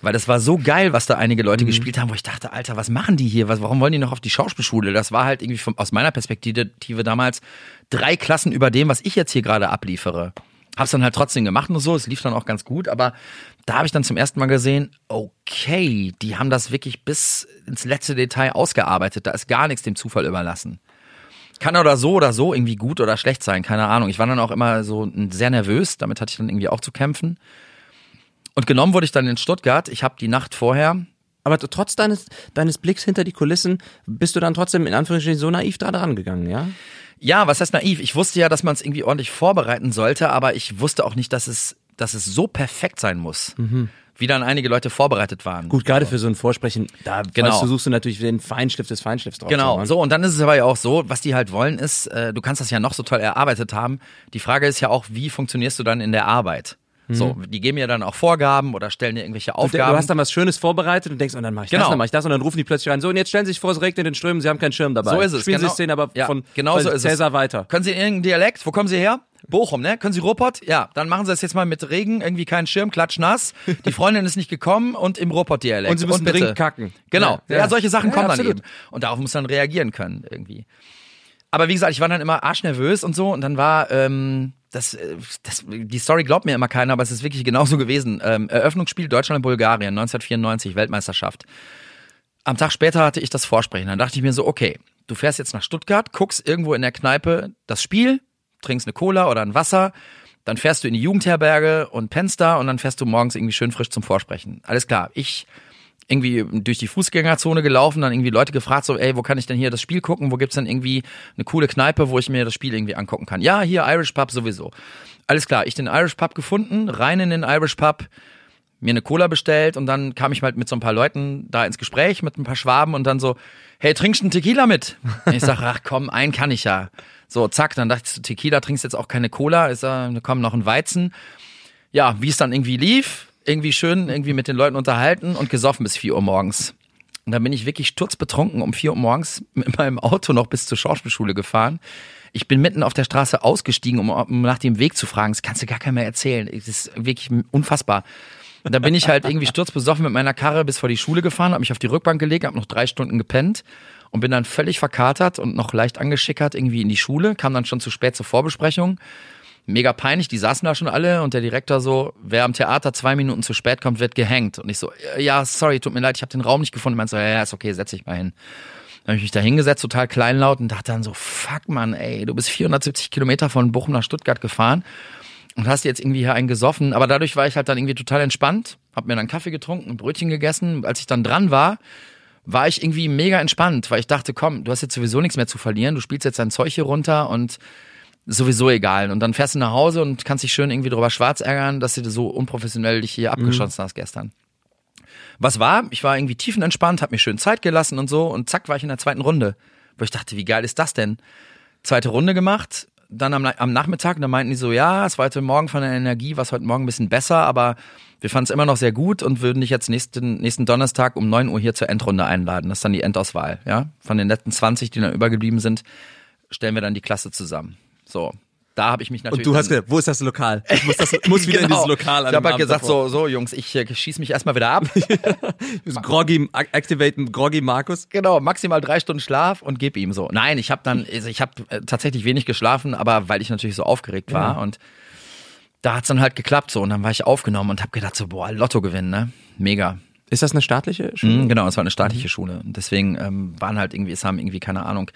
Weil das war so geil, was da einige Leute mhm. gespielt haben, wo ich dachte, Alter, was machen die hier? Was, warum wollen die noch auf die Schauspielschule? Das war halt irgendwie vom, aus meiner Perspektive damals drei Klassen über dem, was ich jetzt hier gerade abliefere. Hab's dann halt trotzdem gemacht und so, es lief dann auch ganz gut, aber da habe ich dann zum ersten Mal gesehen, okay, die haben das wirklich bis ins letzte Detail ausgearbeitet, da ist gar nichts dem Zufall überlassen. Kann oder so oder so irgendwie gut oder schlecht sein, keine Ahnung. Ich war dann auch immer so sehr nervös, damit hatte ich dann irgendwie auch zu kämpfen. Und genommen wurde ich dann in Stuttgart. Ich habe die Nacht vorher. Aber trotz deines, deines Blicks hinter die Kulissen bist du dann trotzdem in Anführungsstrichen so naiv da dran gegangen, ja? Ja, was heißt naiv? Ich wusste ja, dass man es irgendwie ordentlich vorbereiten sollte, aber ich wusste auch nicht, dass es, dass es so perfekt sein muss. Mhm wie dann einige Leute vorbereitet waren. Gut, gerade für so ein Vorsprechen, da genau. weißt du, suchst du natürlich den Feinschliff des Feinschliffs drauf. Genau, so und dann ist es aber ja auch so, was die halt wollen ist, äh, du kannst das ja noch so toll erarbeitet haben. Die Frage ist ja auch, wie funktionierst du dann in der Arbeit? So, mhm. die geben ja dann auch Vorgaben oder stellen dir irgendwelche Aufgaben. Du hast dann was Schönes vorbereitet und denkst, und dann mach ich genau. das, dann mach ich das und dann rufen die plötzlich rein. So, und jetzt stellen Sie sich vor, es regnet in den Strömen, Sie haben keinen Schirm dabei. So ist es. Spielen genau. Sie Szene aber ja, von genau so ist Cäsar weiter. Können Sie irgendeinen Dialekt? Wo kommen Sie her? Bochum, ne? Können Sie Ruhrpott? Ja, dann machen Sie das jetzt mal mit Regen, irgendwie keinen Schirm, klatschnass. Die Freundin ist nicht gekommen und im Ruhrpott-Dialekt. Und Sie müssen dringend kacken. Genau. Ja, ja. solche Sachen ja, kommen dann eben. Und darauf muss dann reagieren können, irgendwie. Aber wie gesagt, ich war dann immer arschnervös und so und dann war, ähm, das, äh, das, die Story glaubt mir immer keiner, aber es ist wirklich genauso gewesen. Ähm, Eröffnungsspiel Deutschland-Bulgarien, 1994, Weltmeisterschaft. Am Tag später hatte ich das Vorsprechen. Dann dachte ich mir so, okay, du fährst jetzt nach Stuttgart, guckst irgendwo in der Kneipe das Spiel, trinkst eine Cola oder ein Wasser, dann fährst du in die Jugendherberge und pennst da und dann fährst du morgens irgendwie schön frisch zum Vorsprechen. Alles klar, ich irgendwie durch die Fußgängerzone gelaufen, dann irgendwie Leute gefragt, so, ey, wo kann ich denn hier das Spiel gucken? Wo gibt's denn irgendwie eine coole Kneipe, wo ich mir das Spiel irgendwie angucken kann? Ja, hier Irish Pub sowieso. Alles klar, ich den Irish Pub gefunden, rein in den Irish Pub, mir eine Cola bestellt und dann kam ich halt mit so ein paar Leuten da ins Gespräch mit ein paar Schwaben und dann so, hey, trinkst du einen Tequila mit? Und ich sag, ach komm, einen kann ich ja. So, zack, dann dachte ich, so, Tequila trinkst jetzt auch keine Cola, ist da, komm, noch ein Weizen. Ja, wie es dann irgendwie lief, irgendwie schön irgendwie mit den Leuten unterhalten und gesoffen bis 4 Uhr morgens. Und dann bin ich wirklich sturzbetrunken um 4 Uhr morgens mit meinem Auto noch bis zur Schauspielschule gefahren. Ich bin mitten auf der Straße ausgestiegen, um, nach dem Weg zu fragen. Das kannst du gar keinem mehr erzählen. Das ist wirklich unfassbar. Und da bin ich halt irgendwie sturzbesoffen mit meiner Karre bis vor die Schule gefahren, habe mich auf die Rückbank gelegt, habe noch drei Stunden gepennt und bin dann völlig verkatert und noch leicht angeschickert irgendwie in die Schule, kam dann schon zu spät zur Vorbesprechung mega peinlich, die saßen da schon alle und der Direktor so, wer am Theater zwei Minuten zu spät kommt, wird gehängt. Und ich so, ja, sorry, tut mir leid, ich habe den Raum nicht gefunden. Meint so, ja, ist okay, setz dich mal hin. Dann habe ich mich da hingesetzt, total kleinlaut und dachte dann so, fuck man, ey, du bist 470 Kilometer von Bochum nach Stuttgart gefahren und hast jetzt irgendwie hier einen gesoffen. Aber dadurch war ich halt dann irgendwie total entspannt, hab mir dann Kaffee getrunken, ein Brötchen gegessen. Als ich dann dran war, war ich irgendwie mega entspannt, weil ich dachte, komm, du hast jetzt sowieso nichts mehr zu verlieren, du spielst jetzt dein Zeug hier runter und sowieso egal. Und dann fährst du nach Hause und kannst dich schön irgendwie drüber schwarz ärgern, dass du so unprofessionell dich hier abgeschossen mhm. hast gestern. Was war? Ich war irgendwie tiefenentspannt, hab mir schön Zeit gelassen und so und zack war ich in der zweiten Runde. Wo ich dachte, wie geil ist das denn? Zweite Runde gemacht, dann am, am Nachmittag, da meinten die so, ja, es war heute Morgen von der Energie, war heute Morgen ein bisschen besser, aber wir fanden es immer noch sehr gut und würden dich jetzt nächsten, nächsten Donnerstag um neun Uhr hier zur Endrunde einladen. Das ist dann die Endauswahl, ja. Von den letzten 20, die dann übergeblieben sind, stellen wir dann die Klasse zusammen. So. Da habe ich mich natürlich. Und du hast gesagt, wo ist das Lokal? Ich muss, das, muss wieder genau. in dieses Lokal. Ich habe halt gesagt, so, so Jungs, ich äh, schieß mich erstmal wieder ab. groggy, activaten Groggy Markus. Genau, maximal drei Stunden Schlaf und gib ihm so. Nein, ich habe dann, also ich habe äh, tatsächlich wenig geschlafen, aber weil ich natürlich so aufgeregt war ja. und da hat's dann halt geklappt so und dann war ich aufgenommen und habe gedacht so, boah, Lotto gewinnen, ne? Mega. Ist das eine staatliche Schule? Mhm, genau, es war eine staatliche mhm. Schule. Und deswegen ähm, waren halt irgendwie, es haben irgendwie, keine Ahnung,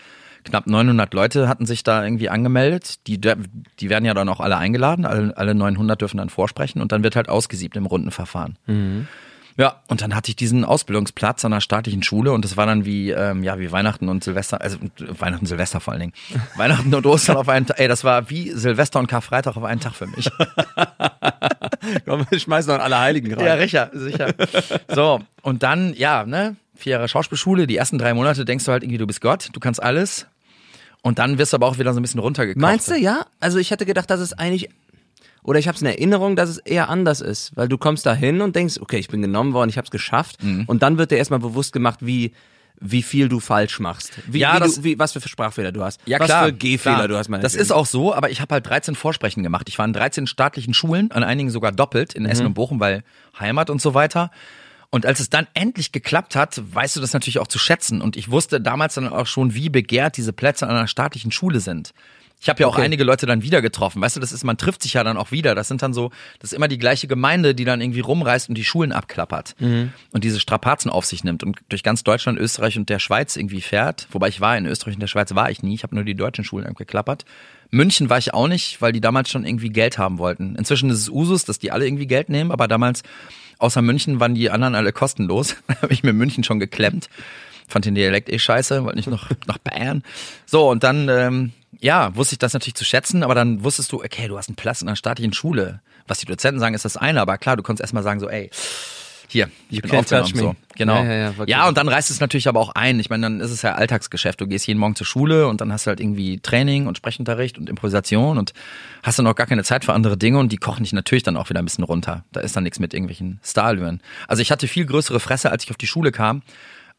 knapp 900 Leute hatten sich da irgendwie angemeldet. Die, die werden ja dann auch alle eingeladen. Alle, alle 900 dürfen dann vorsprechen und dann wird halt ausgesiebt im Rundenverfahren. Mhm. Ja, und dann hatte ich diesen Ausbildungsplatz an einer staatlichen Schule und das war dann wie, ähm, ja, wie Weihnachten und Silvester, also Weihnachten, Silvester vor allen Dingen. Weihnachten und Ostern auf einen Tag, ey, das war wie Silvester und Karfreitag auf einen Tag für mich. Komm, wir schmeißen noch alle Heiligen rein. Ja, sicher, sicher. So, und dann, ja, ne, vier Jahre Schauspielschule, die ersten drei Monate denkst du halt irgendwie, du bist Gott, du kannst alles. Und dann wirst du aber auch wieder so ein bisschen runtergekocht. Meinst du, ja? Also ich hätte gedacht, dass es eigentlich oder ich habe es in Erinnerung, dass es eher anders ist, weil du kommst da hin und denkst, okay, ich bin genommen worden, ich habe es geschafft mhm. und dann wird dir erstmal bewusst gemacht, wie wie viel du falsch machst. Wie, Ja, wie das- du, wie, was für Gehfehler du hast. Ja, was klar. für Gehfehler klar. du hast. Das ist auch so, aber ich habe halt 13 Vorsprechen gemacht. Ich war in 13 staatlichen Schulen, an einigen sogar doppelt, in Mhm. Essen und Bochum, weil Heimat und so weiter. Und als es dann endlich geklappt hat, weißt du das natürlich auch zu schätzen. Und ich wusste damals dann auch schon, wie begehrt diese Plätze an einer staatlichen Schule sind. Ich habe ja auch Okay. einige Leute dann wieder getroffen. Weißt du, das ist, man trifft sich ja dann auch wieder. Das sind dann so, das ist immer die gleiche Gemeinde, die dann irgendwie rumreist und die Schulen abklappert Mhm. und diese Strapazen auf sich nimmt und durch ganz Deutschland, Österreich und der Schweiz irgendwie fährt. Wobei ich war in Österreich und der Schweiz war ich nie. Ich habe nur die deutschen Schulen abgeklappert. München war ich auch nicht, weil die damals schon irgendwie Geld haben wollten. Inzwischen ist es Usus, dass die alle irgendwie Geld nehmen, aber damals außer München waren die anderen alle kostenlos. Habe ich mir München schon geklemmt. Fand den Dialekt eh scheiße, wollte nicht noch nach Bayern. So, und dann, ähm, ja, wusste ich das natürlich zu schätzen, aber dann wusstest du, okay, du hast einen Platz in einer staatlichen Schule. Was die Dozenten sagen, ist das eine, aber klar, du konntest erstmal sagen so, ey, hier, ich bin can't aufgenommen. So. Genau. Ja, ja, ja, ja, und dann reißt es natürlich aber auch ein. Ich meine, dann ist es ja Alltagsgeschäft. Du gehst jeden Morgen zur Schule und dann hast du halt irgendwie Training und Sprechunterricht und Improvisation und hast dann auch gar keine Zeit für andere Dinge und die kochen dich natürlich dann auch wieder ein bisschen runter. Da ist dann nichts mit irgendwelchen Starlöhren. Also ich hatte viel größere Fresse, als ich auf die Schule kam,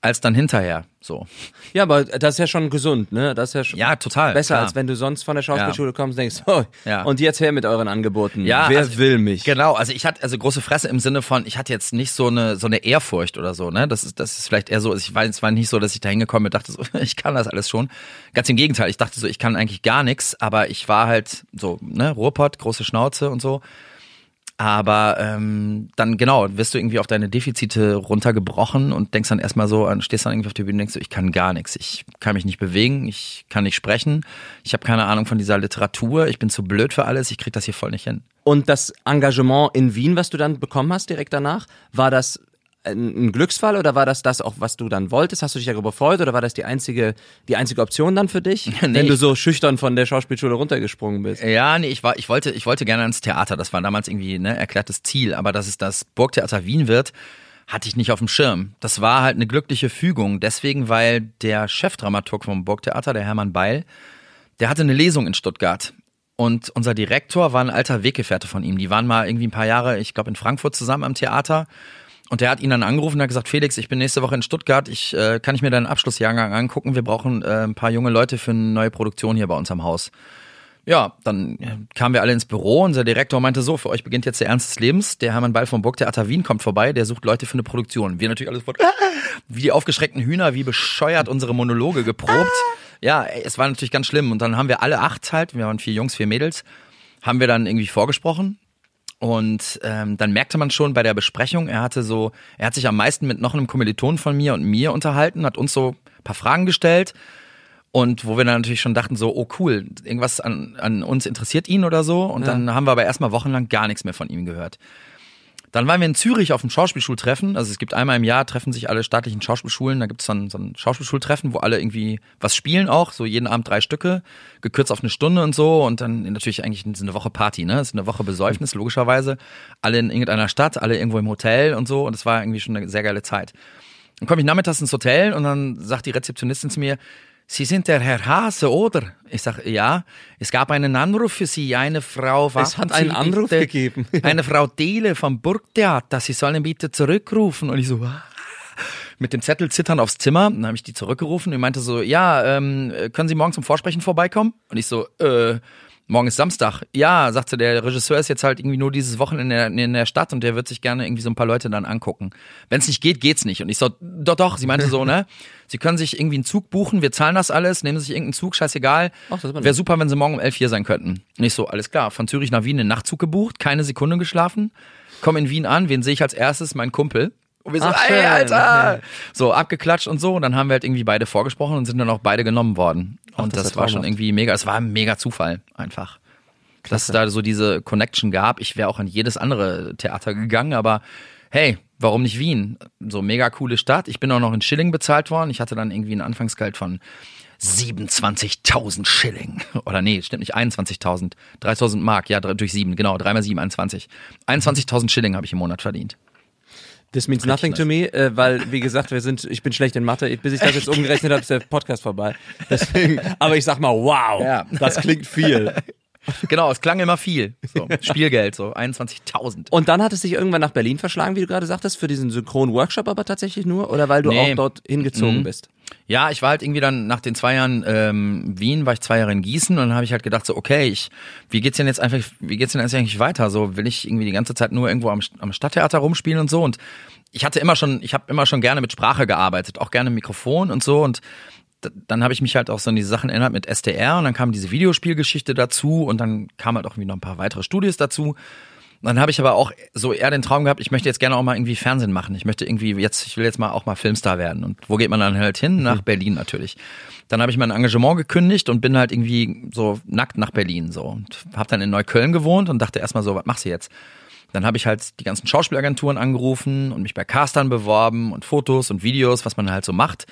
als dann hinterher. So. Ja, aber das ist ja schon gesund, ne? Das ist ja schon Ja, total. besser, klar. als wenn du sonst von der Schauspielschule kommst und denkst, oh, Ja. und jetzt her mit euren Angeboten. Ja, Wer also- will mich? Genau, also ich hatte also große Fresse im Sinne von, ich hatte jetzt nicht so eine so eine Ehrfurcht oder so, ne? Das ist das ist vielleicht eher so, also ich war es war nicht so, dass ich da hingekommen bin und dachte so, ich kann das alles schon. Ganz im Gegenteil, ich dachte so, ich kann eigentlich gar nichts, aber ich war halt so, ne, Ruhrpott, große Schnauze und so. Aber ähm, dann genau, wirst du irgendwie auf deine Defizite runtergebrochen und denkst dann erstmal so, an, stehst dann irgendwie auf der Bühne und denkst so, ich kann gar nichts. Ich kann mich nicht bewegen, ich kann nicht sprechen, ich habe keine Ahnung von dieser Literatur, ich bin zu blöd für alles, ich krieg das hier voll nicht hin. Und das Engagement in Wien, was du dann bekommen hast direkt danach, war das ein Glücksfall oder war das das auch, was du dann wolltest? Hast du dich darüber gefreut oder war das die einzige, die einzige Option dann für dich, Nee, wenn du so schüchtern von der Schauspielschule runtergesprungen bist? Ja, nee, ich war, ich wollte, ich wollte gerne ins Theater. Das war damals irgendwie ne erklärtes Ziel. Aber dass es das Burgtheater Wien wird, hatte ich nicht auf dem Schirm. Das war halt eine glückliche Fügung. Deswegen, weil der Chefdramaturg vom Burgtheater, der Hermann Beil, der hatte eine Lesung in Stuttgart. Und unser Direktor war ein alter Weggefährte von ihm. Die waren mal irgendwie ein paar Jahre, ich glaube, in Frankfurt zusammen am Theater. Und der hat ihn dann angerufen und hat gesagt, Felix, ich bin nächste Woche in Stuttgart, ich äh, kann ich mir deinen Abschlussjahrgang angucken. Wir brauchen äh, ein paar junge Leute für eine neue Produktion hier bei uns am Haus. Ja, dann äh, kamen wir alle ins Büro. Unser Direktor meinte so, für euch beginnt jetzt der Ernst des Lebens. Der Hermann Ball vom Burgtheater Wien kommt vorbei, der sucht Leute für eine Produktion. Wir natürlich alles sofort, wie die aufgeschreckten Hühner, wie bescheuert unsere Monologe geprobt. Ja, es war natürlich ganz schlimm. Und dann haben wir alle acht halt, wir waren vier Jungs, vier Mädels, haben wir dann irgendwie vorgesprochen. Und ähm, dann merkte man schon bei der Besprechung, er hatte so, er hat sich am meisten mit noch einem Kommiliton von mir und mir unterhalten, hat uns so ein paar Fragen gestellt. Und wo wir dann natürlich schon dachten, so, oh cool, irgendwas an, an uns interessiert ihn oder so. Und dann haben wir aber erstmal wochenlang gar nichts mehr von ihm gehört. Dann waren wir in Zürich auf dem Schauspielschultreffen. Also es gibt einmal im Jahr treffen sich alle staatlichen Schauspielschulen. Da gibt es dann so ein Schauspielschultreffen, wo alle irgendwie was spielen auch. So jeden Abend drei Stücke, gekürzt auf eine Stunde und so. Und dann natürlich eigentlich eine Woche Party, ne? Es ist eine Woche Besäufnis, logischerweise. Alle in irgendeiner Stadt, alle irgendwo im Hotel und so. Und es war irgendwie schon eine sehr geile Zeit. Dann komme ich nachmittags ins Hotel und dann sagt die Rezeptionistin zu mir, Sie sind der Herr Hase, oder? Ich sage, ja. Es gab einen Anruf für Sie. Eine Frau Es hat warten einen Sie Anruf bitte. gegeben. Eine Frau Dele vom Burgtheater. Sie sollen bitte zurückrufen. Und ich so, ah. mit dem Zettel zittern aufs Zimmer. Dann habe ich die zurückgerufen. Die meinte so, ja, ähm, können Sie morgen zum Vorsprechen vorbeikommen? Und ich so, äh, morgen ist Samstag. Ja, sagte der Regisseur ist jetzt halt irgendwie nur dieses Wochenende in der, in der Stadt und der wird sich gerne irgendwie so ein paar Leute dann angucken. Wenn es nicht geht, geht's nicht. Und ich so, doch, doch. Sie meinte so, ne? Sie können sich irgendwie einen Zug buchen, wir zahlen das alles, nehmen Sie sich irgendeinen Zug, scheißegal. Wäre super, wenn Sie morgen um elf hier sein könnten. Und ich so, alles klar. Von Zürich nach Wien einen Nachtzug gebucht, keine Sekunde geschlafen. Komm in Wien an, wen sehe ich als erstes? Mein Kumpel. Und wir so, Ach, ey. Alter! So, abgeklatscht und so. Und dann haben wir halt irgendwie beide vorgesprochen und sind dann auch beide genommen worden. Und das das, war schon irgendwie mega, es war ein mega Zufall einfach. Dass es da so diese Connection gab. Ich wäre auch an jedes andere Theater gegangen, aber hey, warum nicht Wien? So mega coole Stadt. Ich bin auch noch in Schilling bezahlt worden. Ich hatte dann irgendwie ein Anfangsgehalt von 27.000 Schilling. Oder nee, stimmt nicht, 21.000. 3.000 Mark, ja, durch sieben, genau, drei mal sieben, 21. 21.000 Schilling habe ich im Monat verdient. This means nothing to me, äh, weil, wie gesagt, wir sind, ich bin schlecht in Mathe. Bis ich das jetzt umgerechnet habe, ist der Podcast vorbei. Deswegen, aber ich sag mal, wow, Ja. das klingt viel. genau, es klang immer viel. So, Spielgeld, so 21.000. Und dann hat es sich irgendwann nach Berlin verschlagen, wie du gerade sagtest, für diesen Synchron-Workshop aber tatsächlich nur? Oder weil du Nee. auch dort hingezogen Mhm. bist? Ja, ich war halt irgendwie dann nach den zwei Jahren ähm, Wien, war ich zwei Jahre in Gießen und dann habe ich halt gedacht so, okay, ich, wie geht's denn jetzt einfach, wie geht's denn jetzt eigentlich weiter? So will ich irgendwie die ganze Zeit nur irgendwo am, am Stadttheater rumspielen und so und ich hatte immer schon, ich habe immer schon gerne mit Sprache gearbeitet, auch gerne Mikrofon und so und dann habe ich mich halt auch so an diese Sachen erinnert mit SDR und dann kam diese Videospielgeschichte dazu und dann kam halt auch irgendwie noch ein paar weitere Studios dazu. Dann habe ich aber auch so eher den Traum gehabt, ich möchte jetzt gerne auch mal irgendwie Fernsehen machen. Ich möchte irgendwie jetzt, ich will jetzt mal auch mal Filmstar werden. Und wo geht man dann halt hin? Nach Berlin natürlich. Dann habe ich mein Engagement gekündigt und bin halt irgendwie so nackt nach Berlin so und habe dann in Neukölln gewohnt und dachte erstmal so, was machst du jetzt? Dann habe ich halt die ganzen Schauspielagenturen angerufen und mich bei Castern beworben und Fotos und Videos, was man halt so macht.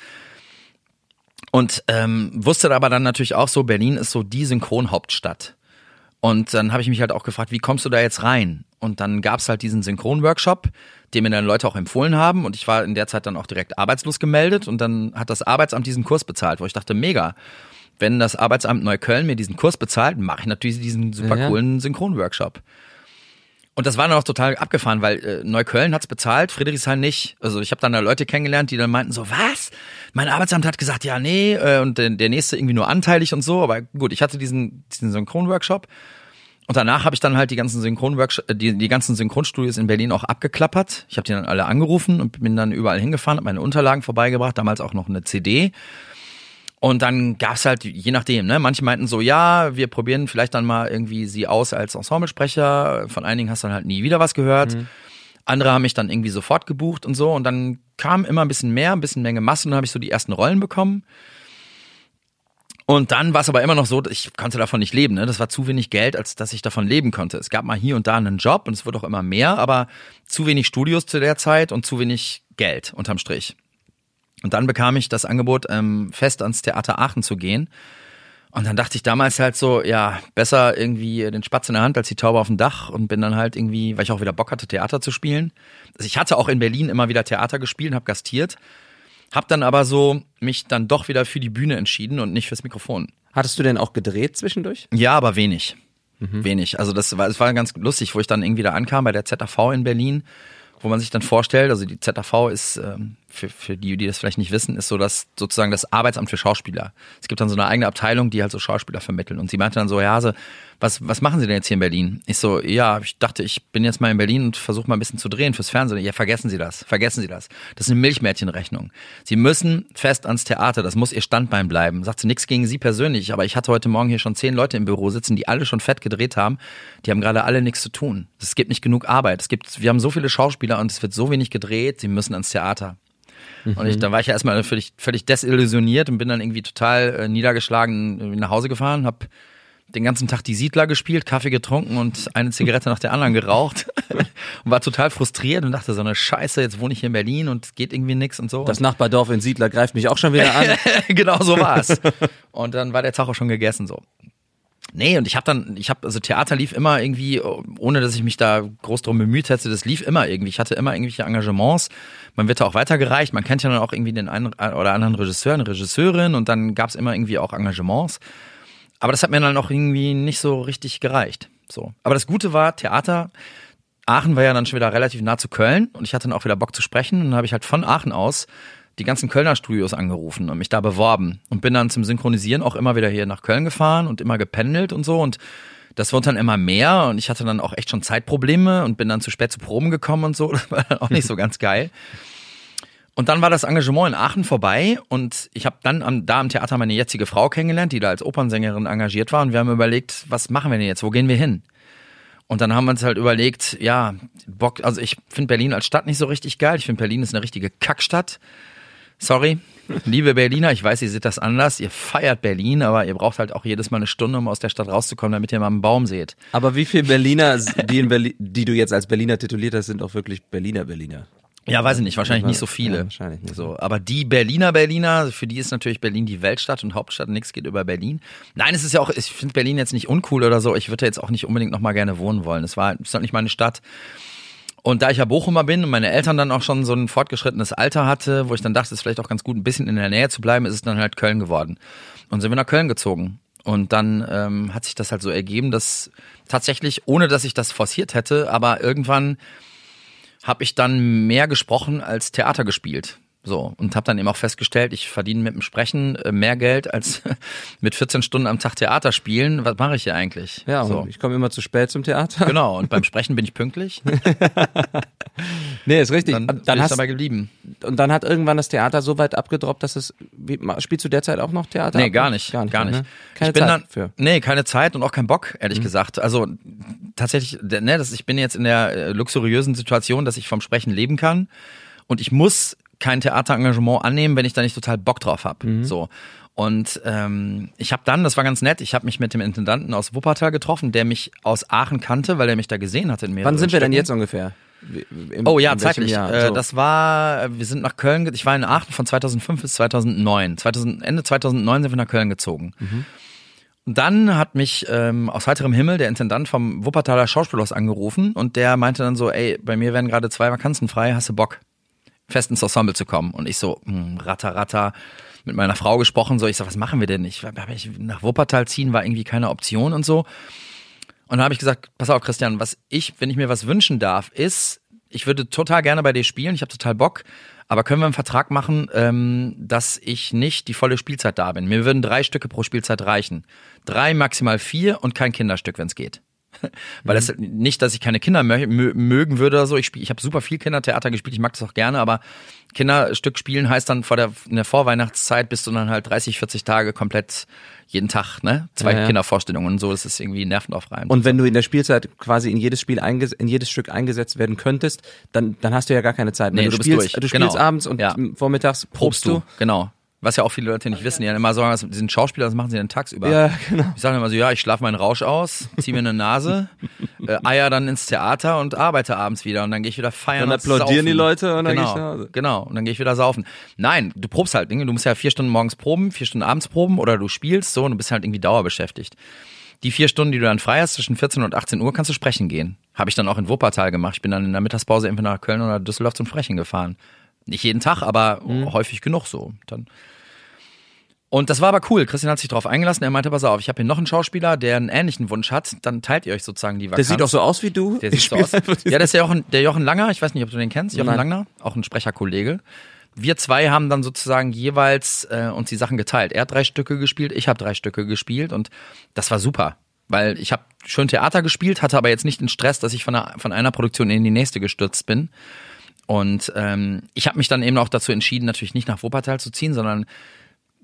Und ähm, wusste aber dann natürlich auch so, Berlin ist so die Synchronhauptstadt. Und dann habe ich mich halt auch gefragt, wie kommst du da jetzt rein? Und dann gab's halt diesen Synchron-Workshop, den mir dann Leute auch empfohlen haben. Und ich war in der Zeit dann auch direkt arbeitslos gemeldet. Und dann hat das Arbeitsamt diesen Kurs bezahlt, wo ich dachte, mega. Wenn das Arbeitsamt Neukölln mir diesen Kurs bezahlt, mache ich natürlich diesen super coolen Synchron-Workshop. Und das war dann auch total abgefahren, weil äh, Neukölln hat's bezahlt, Friedrichshain nicht. Also ich habe dann da Leute kennengelernt, die dann meinten so, was? Mein Arbeitsamt hat gesagt, ja, nee, äh, und der, der nächste irgendwie nur anteilig und so. Aber gut, ich hatte diesen, diesen Synchron-Workshop. Und danach habe ich dann halt die ganzen Synchron-Workshop, äh, die, die ganzen Synchronstudios in Berlin auch abgeklappert. Ich habe die dann alle angerufen und bin dann überall hingefahren, habe meine Unterlagen vorbeigebracht, damals auch noch eine CD. Und dann gab's halt, je nachdem, ne, manche meinten so, ja, wir probieren vielleicht dann mal irgendwie sie aus als Ensemblesprecher. Von einigen hast du dann halt nie wieder was gehört. Andere haben mich dann irgendwie sofort gebucht und so. Und dann kam immer ein bisschen mehr, ein bisschen Menge Masse und dann habe ich so die ersten Rollen bekommen. Und dann war es aber immer noch so, ich konnte davon nicht leben. Ne? Das war zu wenig Geld, als dass ich davon leben konnte. Es gab mal hier und da einen Job und es wird auch immer mehr, aber zu wenig Studios zu der Zeit und zu wenig Geld unterm Strich. Und dann bekam ich das Angebot, ähm, fest ans Theater Aachen zu gehen. Und dann dachte ich damals halt so, ja, besser irgendwie den Spatz in der Hand als die Taube auf dem Dach und bin dann halt irgendwie, weil ich auch wieder Bock hatte, Theater zu spielen. Also ich hatte auch in Berlin immer wieder Theater gespielt, habe gastiert, hab dann aber so mich dann doch wieder für die Bühne entschieden und nicht fürs Mikrofon. Hattest du denn auch gedreht zwischendurch? Ja, aber wenig. Wenig. Also das war, es war ganz lustig, wo ich dann irgendwie da ankam bei der ZAV in Berlin, wo man sich dann vorstellt, also die ZAV ist, ähm, für, für die, die das vielleicht nicht wissen, ist so das sozusagen das Arbeitsamt für Schauspieler. Es gibt dann so eine eigene Abteilung, die halt so Schauspieler vermitteln. Und sie meinte dann so, ja, Hase, was, was machen Sie denn jetzt hier in Berlin? Ich so, ja, ich dachte, ich bin jetzt mal in Berlin und versuche mal ein bisschen zu drehen fürs Fernsehen. Ja, vergessen Sie das, vergessen Sie das. Das ist eine Milchmädchenrechnung. Sie müssen fest ans Theater, das muss Ihr Standbein bleiben. Sagt sie nichts gegen Sie persönlich, aber ich hatte heute Morgen hier schon zehn Leute im Büro sitzen, die alle schon fett gedreht haben. Die haben gerade alle nichts zu tun. Es gibt nicht genug Arbeit. Es gibt, wir haben so viele Schauspieler und es wird so wenig gedreht, sie müssen ans Theater. Und ich, dann war ich ja erstmal völlig, völlig desillusioniert und bin dann irgendwie total äh, niedergeschlagen äh, nach Hause gefahren, hab den ganzen Tag die Siedler gespielt, Kaffee getrunken und eine Zigarette nach der anderen geraucht und war total frustriert und dachte so eine Scheiße, jetzt wohne ich hier in Berlin und es geht irgendwie nix und so. Das Nachbardorf in Siedler greift mich auch schon wieder an. genau so war's. Und dann war der Tag auch schon gegessen so. Nee, und ich habe dann, ich habe, also Theater lief immer irgendwie, ohne dass ich mich da groß drum bemüht hätte, das lief immer irgendwie. Ich hatte immer irgendwelche Engagements. Man wird da auch weitergereicht. Man kennt ja dann auch irgendwie den einen oder anderen Regisseur, eine Regisseurin und dann gab's immer irgendwie auch Engagements. Aber das hat mir dann auch irgendwie nicht so richtig gereicht. So. Aber das Gute war, Theater, Aachen war ja dann schon wieder relativ nah zu Köln und ich hatte dann auch wieder Bock zu sprechen. Und dann habe ich halt von Aachen aus die ganzen Kölner Studios angerufen und mich da beworben und bin dann zum Synchronisieren auch immer wieder hier nach Köln gefahren und immer gependelt und so und das wurde dann immer mehr und ich hatte dann auch echt schon Zeitprobleme und bin dann zu spät zu Proben gekommen und so. Das war dann auch nicht so ganz geil. Und dann war das Engagement in Aachen vorbei und ich habe dann am, da am Theater meine jetzige Frau kennengelernt, die da als Opernsängerin engagiert war und wir haben überlegt, was machen wir denn jetzt, wo gehen wir hin? Und dann haben wir uns halt überlegt, ja, Bock, also ich finde Berlin als Stadt nicht so richtig geil. Ich finde Berlin ist eine richtige Kackstadt. Sorry, liebe Berliner, ich weiß, ihr seht das anders. Ihr feiert Berlin, aber ihr braucht halt auch jedes Mal eine Stunde, um aus der Stadt rauszukommen, damit ihr mal einen Baum seht. Aber wie viele Berliner, die, in Berlin, die du jetzt als Berliner tituliert hast, sind auch wirklich Berliner Berliner? Ja, weiß ich nicht, wahrscheinlich nicht so viele. Ja, wahrscheinlich nicht. So, aber die Berliner Berliner, für die ist natürlich Berlin die Weltstadt und Hauptstadt, nichts geht über Berlin. Nein, es ist ja auch, ich finde Berlin jetzt nicht uncool oder so. Ich würde jetzt auch nicht unbedingt noch mal gerne wohnen wollen. Es war, es ist halt nicht meine Stadt. Und da ich ja Bochumer bin und meine Eltern dann auch schon so ein fortgeschrittenes Alter hatte, wo ich dann dachte, es ist vielleicht auch ganz gut, ein bisschen in der Nähe zu bleiben, ist es dann halt Köln geworden. Und sind wir nach Köln gezogen. Und dann ähm, hat sich das halt so ergeben, dass tatsächlich, ohne dass ich das forciert hätte, aber irgendwann habe ich dann mehr gesprochen als Theater gespielt. So, und habe dann eben auch festgestellt, ich verdiene mit dem Sprechen äh, mehr Geld als mit 14 Stunden am Tag Theater spielen. Was mache ich hier eigentlich? Ja, so. ich komme immer zu spät zum Theater. Genau, und beim Sprechen bin ich pünktlich. nee, ist richtig. Dann, dann ich hast, dabei geblieben. und dann hat irgendwann das Theater so weit abgedroppt, dass es. Wie, spielst du derzeit auch noch Theater? Nee, gar nicht. Gar nicht. Gar nicht. Ne? Keine ich bin Zeit dann, für. Nee, keine Zeit und auch kein Bock, ehrlich gesagt. Also tatsächlich, ne, das, ich bin jetzt in der äh, luxuriösen Situation, dass ich vom Sprechen leben kann. Und ich muss kein Theaterengagement annehmen, wenn ich da nicht total Bock drauf habe. So. Und ähm, ich habe dann, das war ganz nett, ich habe mich mit dem Intendanten aus Wuppertal getroffen, der mich aus Aachen kannte, weil er mich da gesehen hatte in mehreren Wann sind wir denn Stücken. jetzt ungefähr? Im, Oh ja, zeitlich. Äh, So. Das war, wir sind nach Köln, ich war in Aachen von 2005 bis 2009. 2000, Ende 2009 sind wir nach Köln gezogen. Mhm. Und dann hat mich ähm, aus heiterem Himmel der Intendant vom Wuppertaler Schauspielhaus angerufen und der meinte dann so, ey, bei mir werden gerade zwei Vakanzen frei, hast du Bock, fest ins Ensemble zu kommen? Und ich so, hm, ratter, ratter, mit meiner Frau gesprochen, so, ich so, was machen wir denn? Ich, ich nach Wuppertal ziehen war irgendwie keine Option und so. Und dann habe ich gesagt, pass auf, Christian, was ich, wenn ich mir was wünschen darf, ist, ich würde total gerne bei dir spielen, ich habe total Bock, aber können wir einen Vertrag machen, ähm, dass ich nicht die volle Spielzeit da bin? Mir würden drei Stücke pro Spielzeit reichen. Drei, maximal vier und kein Kinderstück, wenn es geht. Weil das nicht, dass ich keine Kinder mö mö- mögen würde oder so. Ich, spiel, ich habe super viel Kindertheater gespielt, ich mag das auch gerne, aber Kinderstück spielen heißt dann vor der, in der Vorweihnachtszeit bist du dann halt 30, 40 Tage komplett jeden Tag, ne? Zwei Ja, ja. Kindervorstellungen und so, das ist irgendwie nervenaufreibend. Und wenn du in der Spielzeit quasi in jedes Spiel in jedes Stück eingesetzt werden könntest, dann, dann hast du ja gar keine Zeit. mehr. Nee, du, du bist spielst, durch. du spielst Genau. abends und Ja. vormittags probst du. Genau. Was ja auch viele Leute nicht wissen, die dann immer sagen, das sind Schauspieler, das machen sie dann tagsüber. Ja, genau. Ich sage immer so, ja, ich schlafe meinen Rausch aus, ziehe mir eine Nase, äh, eier dann ins Theater und arbeite abends wieder und dann gehe ich wieder feiern Dann und applaudieren saufen. die Leute und dann genau, gehst du nach Hause. Genau, und dann gehe ich wieder saufen. Nein, du probst halt Dinge, du musst ja vier Stunden morgens proben, vier Stunden abends proben oder du spielst so und du bist halt irgendwie dauerbeschäftigt. Die vier Stunden, die du dann frei hast, zwischen 14 und 18 Uhr, kannst du sprechen gehen. Habe ich dann auch in Wuppertal gemacht. Ich bin dann in der Mittagspause entweder nach Köln oder Düsseldorf zum Sprechen gefahren. Nicht jeden Tag, aber Mhm. häufig genug so. Dann und das war aber cool. Christian hat sich darauf eingelassen. Er meinte, pass auf, ich habe hier noch einen Schauspieler, der einen ähnlichen Wunsch hat. Dann teilt ihr euch sozusagen die Der Vakanz. sieht auch so aus wie du. Der Ich sieht so aus. Ja, das ist der Jochen, der Jochen Langer. Ich weiß nicht, ob du den kennst. Jochen Nein. Langer, auch ein Sprecherkollege. Wir zwei haben dann sozusagen jeweils äh, uns die Sachen geteilt. Er hat drei Stücke gespielt, ich habe drei Stücke gespielt und das war super. Weil ich habe schön Theater gespielt, hatte aber jetzt nicht den Stress, dass ich von einer, von einer Produktion in die nächste gestürzt bin. Und ähm, ich habe mich dann eben auch dazu entschieden, natürlich nicht nach Wuppertal zu ziehen, sondern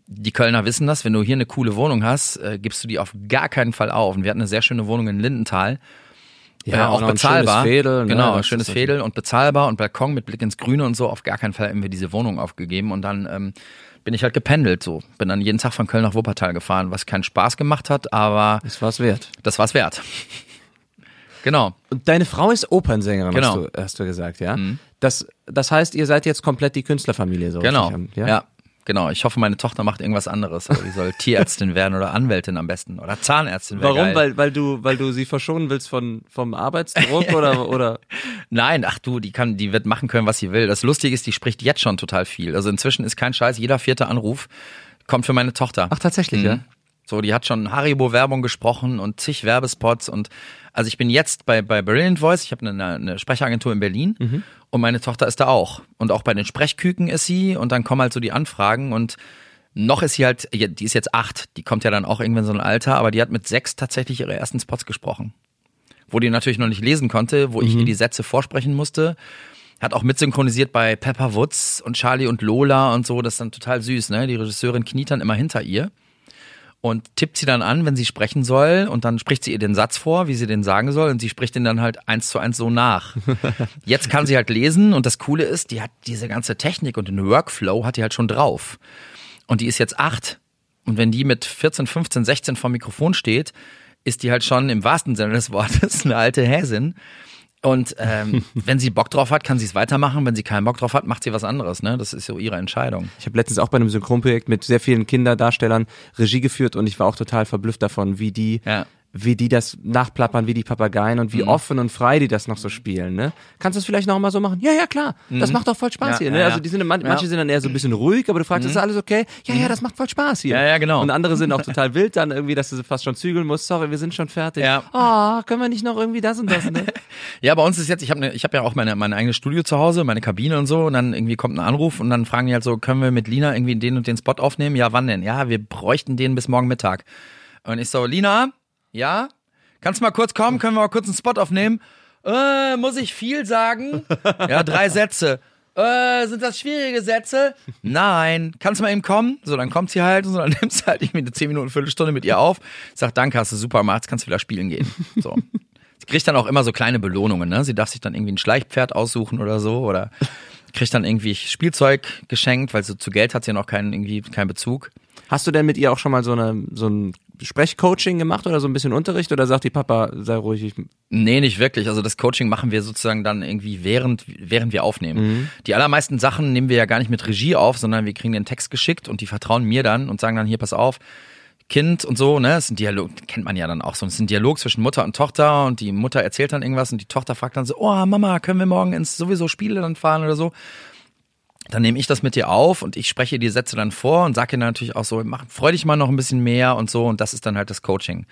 die Kölner wissen das, wenn du hier eine coole Wohnung hast, äh, gibst du die auf gar keinen Fall auf. Und wir hatten eine sehr schöne Wohnung in Lindenthal. Ja, äh, auch und noch ein bezahlbar. schönes Fädel, ne? Genau, Das ein schönes Fädel und bezahlbar und Balkon mit Blick ins Grüne und so. Auf gar keinen Fall haben wir diese Wohnung aufgegeben. Und dann ähm, bin ich halt gependelt so. Bin dann jeden Tag von Köln nach Wuppertal gefahren, was keinen Spaß gemacht hat, aber Das war's wert. das war's wert. Genau. Und deine Frau ist Opernsängerin, Genau. hast, du, hast du gesagt, ja? Das, das heißt, ihr seid jetzt komplett die Künstlerfamilie, so Genau. richtig, Ja? Genau. Ich hoffe, meine Tochter macht irgendwas anderes. Aber die soll Tierärztin werden oder Anwältin am besten. Oder Zahnärztin. wär Warum? Geil. Weil, weil du, weil du sie verschonen willst von, vom Arbeitsdruck oder, oder? Nein, ach du, die kann, die wird machen können, was sie will. Das Lustige ist, die spricht jetzt schon total viel. Also inzwischen ist kein Scheiß, jeder vierte Anruf kommt für meine Tochter. Ach, tatsächlich, ja? So, die hat schon Haribo-Werbung gesprochen und zig Werbespots und also ich bin jetzt bei, bei Brilliant Voice, ich habe eine, eine Sprecheragentur in Berlin Mhm. und meine Tochter ist da auch. Und auch bei den Sprechküken ist sie und dann kommen halt so die Anfragen und noch ist sie halt, die ist jetzt acht, die kommt ja dann auch irgendwann in so ein Alter, aber die hat mit sechs tatsächlich ihre ersten Spots gesprochen. Wo die natürlich noch nicht lesen konnte, wo ich Mhm. ihr die Sätze vorsprechen musste. Hat auch mitsynchronisiert bei Pepper Woods und Charlie und Lola und so. Das ist dann total süß, ne? Die Regisseurin kniet dann immer hinter ihr und tippt sie dann an, wenn sie sprechen soll und dann spricht sie ihr den Satz vor, wie sie den sagen soll und sie spricht den dann halt eins zu eins so nach. Jetzt kann sie halt lesen und das Coole ist, die hat diese ganze Technik und den Workflow hat die halt schon drauf. Und die ist jetzt acht und wenn die mit 14, 15, 16 vor dem Mikrofon steht, ist die halt schon im wahrsten Sinne des Wortes eine alte Häsin. Und ähm, wenn sie Bock drauf hat, kann sie es weitermachen. Wenn sie keinen Bock drauf hat, macht sie was anderes. Ne? Das ist so ihre Entscheidung. Ich habe letztens auch bei einem Synchronprojekt mit sehr vielen Kinderdarstellern Regie geführt und ich war auch total verblüfft davon, wie die Ja. Wie die das nachplappern, wie die Papageien und wie Mhm. offen und frei die das noch so spielen, ne? Kannst du das vielleicht noch mal so machen? Ja, ja, klar. Das macht doch voll Spaß Mhm. Ja, hier, ne? ja. Also die sind, man, Ja. Mhm. manche sind dann eher so ein bisschen ruhig, aber du fragst, ist alles okay? Ja, ja, das macht voll Spaß hier. Ja, ja, genau. Und andere sind auch total wild dann irgendwie, dass du sie fast schon zügeln musst. Sorry, wir sind schon fertig. Ja. Oh, können wir nicht noch irgendwie das und das, ne? Ja, bei uns ist jetzt, ich habe ne, ich hab ja auch meine, mein eigenes Studio zu Hause, meine Kabine und so, und dann irgendwie kommt ein Anruf und dann fragen die halt so, können wir mit Lina irgendwie den und den Spot aufnehmen? Ja, wann denn? Ja, wir bräuchten den bis morgen Mittag. Und ich so, Lina, ja? Kannst du mal kurz kommen? Können wir mal kurz einen Spot aufnehmen? Äh, muss ich viel sagen? Ja, drei Sätze. Äh, sind das schwierige Sätze? Nein. Kannst du mal eben kommen? So, dann kommt sie halt und so, dann nimmst du halt irgendwie eine 10 Minuten, Viertelstunde mit ihr auf. Sag, danke, hast du super gemacht, kannst du wieder spielen gehen. So. Sie kriegt dann auch immer so kleine Belohnungen, ne? Sie darf sich dann irgendwie ein Schleichpferd aussuchen oder so oder kriegt dann irgendwie Spielzeug geschenkt, weil so zu Geld hat sie noch keinen irgendwie keinen Bezug. Hast du denn mit ihr auch schon mal so, eine, so ein Sprechcoaching gemacht oder so ein bisschen Unterricht oder sagt die Papa, sei ruhig, ich Nee, nicht wirklich. Also das Coaching machen wir sozusagen dann irgendwie während während wir aufnehmen. Die allermeisten Sachen nehmen wir ja gar nicht mit Regie auf, sondern wir kriegen den Text geschickt und die vertrauen mir dann und sagen dann hier pass auf, Kind und so, ne? Das ist ein Dialog, kennt man ja dann auch so. Das ist ein Dialog zwischen Mutter und Tochter und die Mutter erzählt dann irgendwas und die Tochter fragt dann so, oh Mama, können wir morgen ins sowieso Spiele dann fahren oder so? Dann nehme ich das mit dir auf und ich spreche die Sätze dann vor und sage dann natürlich auch so, mach, freu dich mal noch ein bisschen mehr und so und das ist dann halt das Coaching.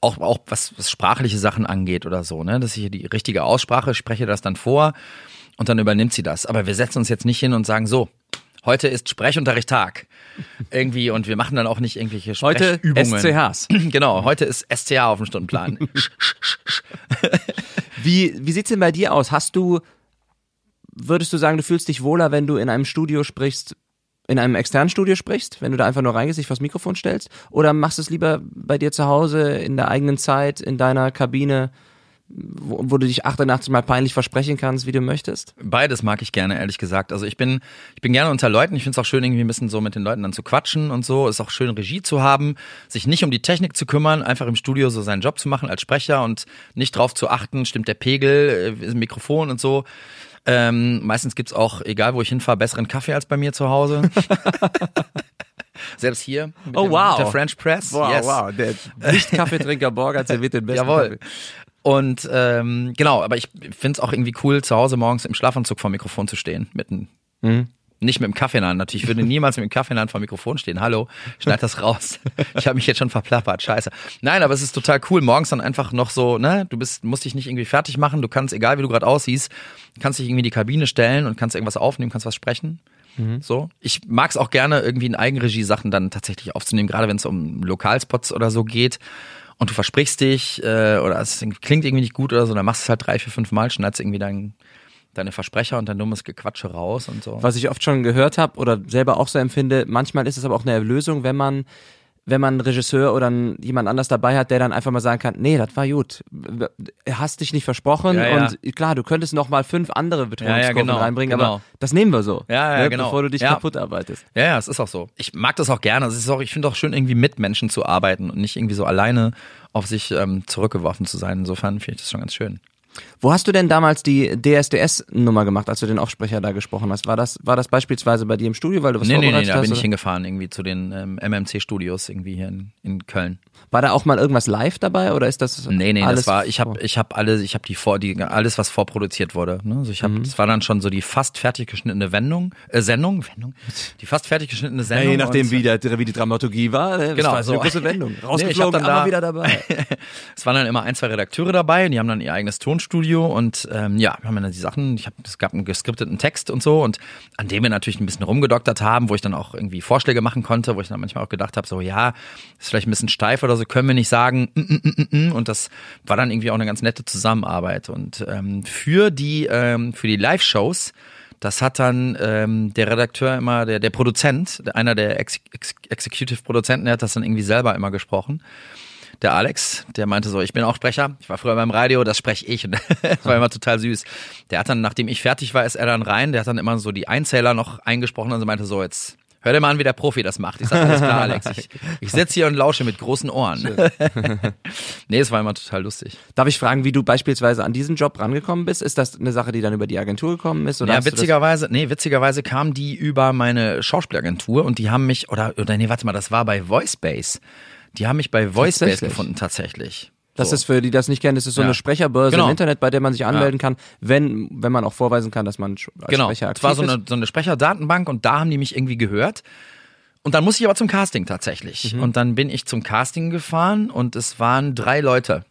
Auch, auch was, was sprachliche Sachen angeht oder so, ne? Dass ich hier die richtige Aussprache spreche das dann vor und dann übernimmt sie das. Aber wir setzen uns jetzt nicht hin und sagen so, heute ist Sprechunterricht Tag. Irgendwie und wir machen dann auch nicht irgendwelche Heute Sprechübungen. SCHs. Genau, heute ist SCH auf dem Stundenplan. Wie, wie sieht's denn bei dir aus? Hast du, würdest du sagen, du fühlst dich wohler, wenn du in einem Studio sprichst, in einem externen Studio sprichst, wenn du da einfach nur reingehst, dich vors Mikrofon stellst? Oder machst du es lieber bei dir zu Hause, in der eigenen Zeit, in deiner Kabine, wo, wo du dich 88 Mal peinlich versprechen kannst, wie du möchtest? Beides mag ich gerne, ehrlich gesagt. Also ich bin, ich bin gerne unter Leuten. Ich finde es auch schön, irgendwie ein bisschen so mit den Leuten dann zu quatschen und so. Ist auch schön, Regie zu haben, sich nicht um die Technik zu kümmern, einfach im Studio so seinen Job zu machen als Sprecher und nicht drauf zu achten, stimmt der Pegel, äh, Mikrofon und so. Ähm, meistens gibt's auch, egal wo ich hinfahre, besseren Kaffee als bei mir zu Hause. Selbst hier mit, Oh, dem, wow. mit der French Press. yes. der Nicht-Kaffeetrinker Borger serviert den besten Jawohl. Kaffee. Und ähm, genau, aber ich finde es auch irgendwie cool, zu Hause morgens im Schlafanzug vor dem Mikrofon zu stehen. Mit einem, Mhm. Nicht mit dem Kaffee in der Hand. Natürlich ich würde niemals mit dem Kaffee in der Hand vor dem Mikrofon stehen. Hallo, schneid das raus. Ich habe mich jetzt schon verplappert. Scheiße. Nein, aber es ist total cool. Morgens dann einfach noch so, ne, du bist, musst dich nicht irgendwie fertig machen. Du kannst, egal wie du gerade aussiehst, kannst dich irgendwie in die Kabine stellen und kannst irgendwas aufnehmen, kannst was sprechen. So. Ich mag es auch gerne, irgendwie in Eigenregie-Sachen dann tatsächlich aufzunehmen, gerade wenn es um Lokalspots oder so geht. Und du versprichst dich, äh, oder es klingt irgendwie nicht gut oder so, dann machst du es halt drei, vier, fünf Mal, schneidest irgendwie dein, deine Versprecher und dein dummes Gequatsche raus und so. Was ich oft schon gehört habe oder selber auch so empfinde, manchmal ist es aber auch eine Erlösung, wenn man wenn man einen Regisseur oder jemand anders dabei hat, der dann einfach mal sagen kann, nee, das war gut. Hast dich nicht versprochen Ja, ja. und klar, du könntest noch mal fünf andere Betonungskurven genau, reinbringen, genau. aber das nehmen wir so. Ja, ja, ne, genau. Bevor du dich Ja. kaputt arbeitest. Ja, ja, es ist auch so. Ich mag das auch gerne. Es ist auch, ich finde auch schön, irgendwie mit Menschen zu arbeiten und nicht irgendwie so alleine auf sich ähm, zurückgeworfen zu sein. Insofern finde ich das schon ganz schön. Wo hast du denn damals die DSDS-Nummer gemacht, als du den Aufsprecher da gesprochen hast? War das, war das beispielsweise bei dir im Studio, weil du was Nee, nee, nee, vorbereitet da hast? bin ich hingefahren, irgendwie zu den ähm, MMC-Studios irgendwie hier in, in Köln. War da auch mal irgendwas live dabei oder ist das Nee, nee, alles das war, ich habe ich hab alle, ich habe die vor, die, alles, was vorproduziert wurde. Ne? Also ich habe, das war dann schon so die fast fertig geschnittene Wendung, äh, Sendung, Wendung, die fast fertig geschnittene Ja, Sendung. je nachdem, und- wie, der, wie die Dramaturgie war. ne? Das Genau, war so eine große Wendung. Nee, ich hab Rausgeflogen, dann da- wieder dabei. Es waren dann immer ein, zwei Redakteure dabei, die haben dann ihr eigenes Tonstudio und ähm, ja, wir haben dann die Sachen, ich habe, es gab einen geskripteten Text und so und an dem wir natürlich ein bisschen rumgedoktert haben, wo ich dann auch irgendwie Vorschläge machen konnte, wo ich dann manchmal auch gedacht habe, so ja, ist vielleicht ein bisschen steif oder so, können wir nicht sagen mm, mm, mm, und das war dann irgendwie auch eine ganz nette Zusammenarbeit. Und ähm, für die ähm, die Live-Shows das hat dann ähm, der Redakteur immer, der, der Produzent, einer der Ex Ex Executive-Produzenten, der hat das dann irgendwie selber immer gesprochen der Alex, der meinte so, ich bin auch Sprecher, ich war früher beim Radio, das spreche ich und das war immer total süß. Der hat dann, nachdem ich fertig war, ist er dann rein, der hat dann immer so die Einzähler noch eingesprochen und so meinte so, jetzt hör dir mal an, wie der Profi das macht. Ich sag, alles klar, Alex, ich, ich sitze hier und lausche mit großen Ohren. nee, es war immer total lustig. Darf ich fragen, wie du beispielsweise an diesen Job rangekommen bist? Ist das eine Sache, die dann über die Agentur gekommen ist? Oder Ja, witzigerweise, nee, witzigerweise kam die über meine Schauspielagentur und die haben mich, oder, oder nee, warte mal, das war bei Voicebase. Die haben mich bei Voicebase gefunden, tatsächlich. Das So. ist für die, die das nicht kennen, das ist so Ja. eine Sprecherbörse Genau. im Internet, bei der man sich anmelden kann, wenn, wenn man auch vorweisen kann, dass man als Genau, Sprecher es aktiv war so ist. eine, so eine Sprecherdatenbank und da haben die mich irgendwie gehört. Und dann musste ich aber zum Casting tatsächlich. Mhm. Und dann bin ich zum Casting gefahren und es waren drei Leute.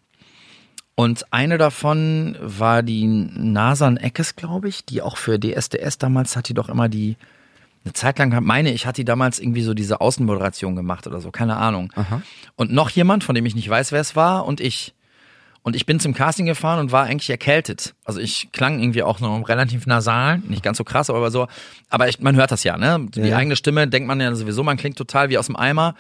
Und eine davon war die Nasan Eckes, glaube ich, die auch für DSDS damals hat die doch immer die, eine Zeit lang, meine ich, hat die damals irgendwie so diese Außenmoderation gemacht oder so, keine Ahnung. Und noch jemand, von dem ich nicht weiß, wer es war, und ich. Und ich bin zum Casting gefahren und war eigentlich erkältet. Also ich klang irgendwie auch noch relativ nasal, nicht ganz so krass, aber so. Aber ich, man hört das ja, ne? Die Ja. eigene Stimme denkt man ja sowieso, man klingt total wie aus dem Eimer.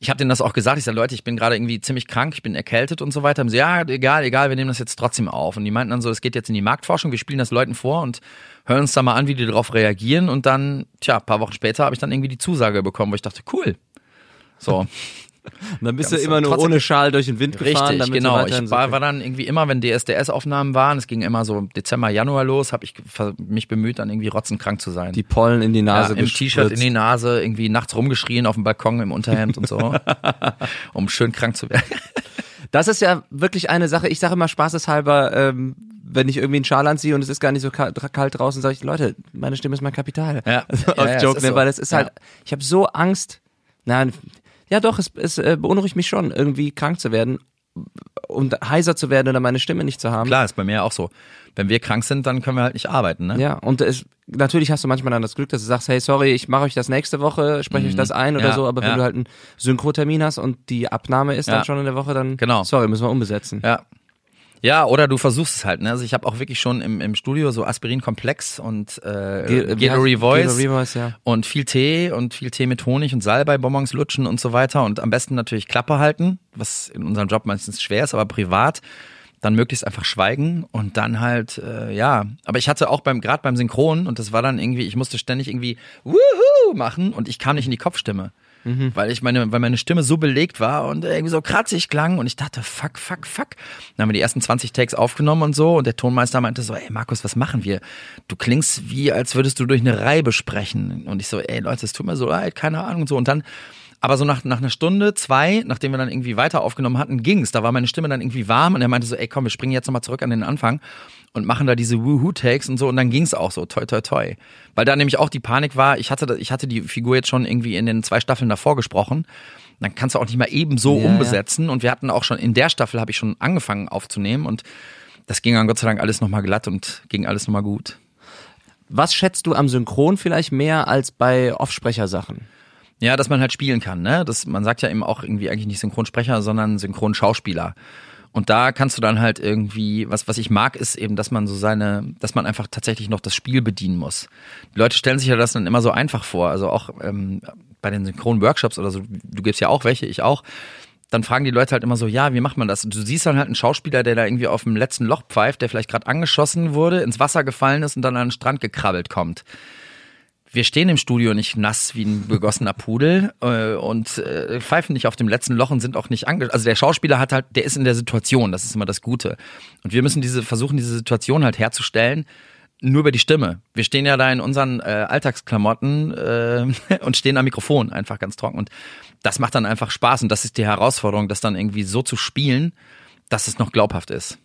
Ich habe denen das auch gesagt. Ich sage, Leute, ich bin gerade irgendwie ziemlich krank, ich bin erkältet und so weiter. Haben sie, ja, egal, egal, wir nehmen das jetzt trotzdem auf. Und die meinten dann so, es geht jetzt in die Marktforschung, wir spielen das Leuten vor und hören uns da mal an, wie die darauf reagieren. Und dann, tja, paar Wochen später habe ich dann irgendwie die Zusage bekommen, wo ich dachte, cool. So. dann bist du immer nur ohne Schal durch den Wind gefahren. Richtig, genau. Ich war, war dann irgendwie immer, wenn DSDS-Aufnahmen waren, es ging immer so Dezember, Januar los, habe ich mich bemüht, dann irgendwie rotzenkrank zu sein. die Pollen in die ja, Nase Im T-Shirt in die Nase, irgendwie nachts rumgeschrien auf dem Balkon im Unterhemd und so, um schön krank zu werden. Das ist ja wirklich eine Sache. Ich sage immer spaßeshalber, ähm, wenn ich irgendwie einen Schal anziehe und es ist gar nicht so kalt, draußen, sage ich, Leute, meine Stimme ist mein Kapital. Ja. Also Ja, ja, Joke, ne, so. weil es ist Ja. halt, ich habe so Angst. Nein, ja doch, es, es äh, beunruhigt mich schon, irgendwie krank zu werden und heiser zu werden oder meine Stimme nicht zu haben. Klar, ist bei mir auch so. Wenn wir krank sind, dann können wir halt nicht arbeiten, ne? Ja, und es, natürlich hast du manchmal dann das Glück, dass du sagst, hey, sorry, ich mache euch das nächste Woche, spreche euch das ein oder Mhm. Ja, so, aber wenn ja. du halt einen Synchrotermin hast und die Abnahme ist Ja. dann schon in der Woche, dann Genau. sorry, müssen wir umbesetzen. Ja. Ja, oder du versuchst es halt, ne? Also ich habe auch wirklich schon im, im Studio so Aspirin-Komplex und äh, heißt- Revoice Gelo Revoice, ja. und viel Tee und viel Tee mit Honig und Salbei, Bonbons lutschen und so weiter und am besten natürlich Klappe halten, was in unserem Job meistens schwer ist, aber privat dann möglichst einfach schweigen und dann halt äh, ja, aber ich hatte auch beim gerade beim Synchron und das war dann irgendwie, ich musste ständig irgendwie Wuhu machen und ich kam nicht in die Kopfstimme. Weil ich meine, weil meine Stimme so belegt war und irgendwie so kratzig klang und ich dachte, fuck, fuck, fuck. Dann haben wir die ersten 20 Takes aufgenommen und so und der Tonmeister meinte so, ey Markus, was machen wir? Du klingst wie, als würdest du durch eine Reibe sprechen. Und ich so, ey Leute, es tut mir so leid, keine Ahnung und so. Und dann, aber so nach, nach einer Stunde, zwei, nachdem wir dann irgendwie weiter aufgenommen hatten, ging's. Da war meine Stimme dann irgendwie warm und er meinte so, ey komm, wir springen jetzt nochmal zurück an den Anfang und machen da diese Woohoo-Takes und so und dann ging's auch so, toi, toi, toi. Weil da nämlich auch die Panik war, ich hatte, ich hatte die Figur jetzt schon irgendwie in den zwei Staffeln davor gesprochen. Dann kannst du auch nicht mal eben so Ja, umbesetzen und wir hatten auch schon, in der Staffel habe ich schon angefangen aufzunehmen und das ging dann Gott sei Dank alles nochmal glatt und ging alles nochmal gut. Was schätzt du am Synchron vielleicht mehr als bei Offsprechersachen? Ja, dass man halt spielen kann, ne? Das, man sagt ja eben auch irgendwie eigentlich nicht Synchronsprecher, sondern Synchronschauspieler. Und da kannst du dann halt irgendwie, was, was ich mag, ist eben, dass man so seine, dass man einfach tatsächlich noch das Spiel bedienen muss. Die Leute stellen sich ja das dann immer so einfach vor. Also auch ähm, bei den Synchron-Workshops oder so, du gibst ja auch welche, ich auch. Dann fragen die Leute halt immer so, ja, wie macht man das? Du siehst dann halt einen Schauspieler, der da irgendwie auf dem letzten Loch pfeift, der vielleicht gerade angeschossen wurde, ins Wasser gefallen ist und dann an den Strand gekrabbelt kommt wir stehen im Studio nicht nass wie ein begossener Pudel äh, und äh, pfeifen nicht auf dem letzten Loch und sind auch nicht ange also der Schauspieler hat halt der ist in der Situation das ist immer das Gute und wir müssen diese versuchen diese Situation halt herzustellen nur über die Stimme wir stehen ja da in unseren äh, Alltagsklamotten äh, und stehen am Mikrofon einfach ganz trocken und das macht dann einfach Spaß und das ist die Herausforderung das dann irgendwie so zu spielen dass es noch glaubhaft ist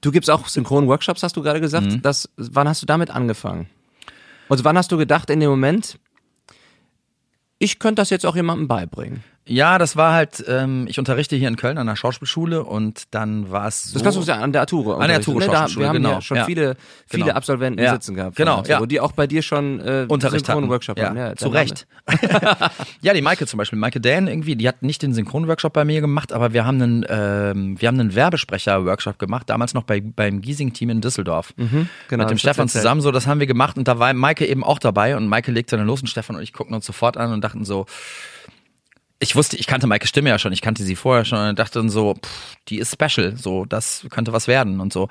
Du gibst auch Synchron-Workshops, hast du gerade gesagt. Mhm. Das, wann hast du damit angefangen? Und wann hast du gedacht in dem Moment, ich könnte das jetzt auch jemandem beibringen? Ja das war halt ähm, ich unterrichte hier in Köln an der Schauspielschule und dann war es so Das kannst du ja an der Ature. An der Ature unterrichten, ne? Schauspielschule, Wir haben genau. ja schon Ja. viele, viele Genau. Absolventen Ja. sitzen gehabt. Genau, Ature, ja. Die auch bei dir schon äh, Unterricht hatten. Synchron-Workshop ja, haben. Ja, zu Recht. ja, die Maike zum Beispiel, Maike Dan irgendwie, die hat nicht den Synchron-Workshop bei mir gemacht, aber wir haben einen, ähm, wir haben einen Werbesprecher-Workshop gemacht, damals noch bei, beim Giesing-Team in Düsseldorf. genau, Mit dem Stefan zusammen, so, das haben wir gemacht und da war Maike eben auch dabei und Maike legte dann los und Stefan und ich guckten uns sofort an und dachten so, ich wusste, ich kannte Maikes Stimme ja schon, ich kannte sie vorher schon und dachte dann so, pff, die ist special, so, das könnte was werden und so.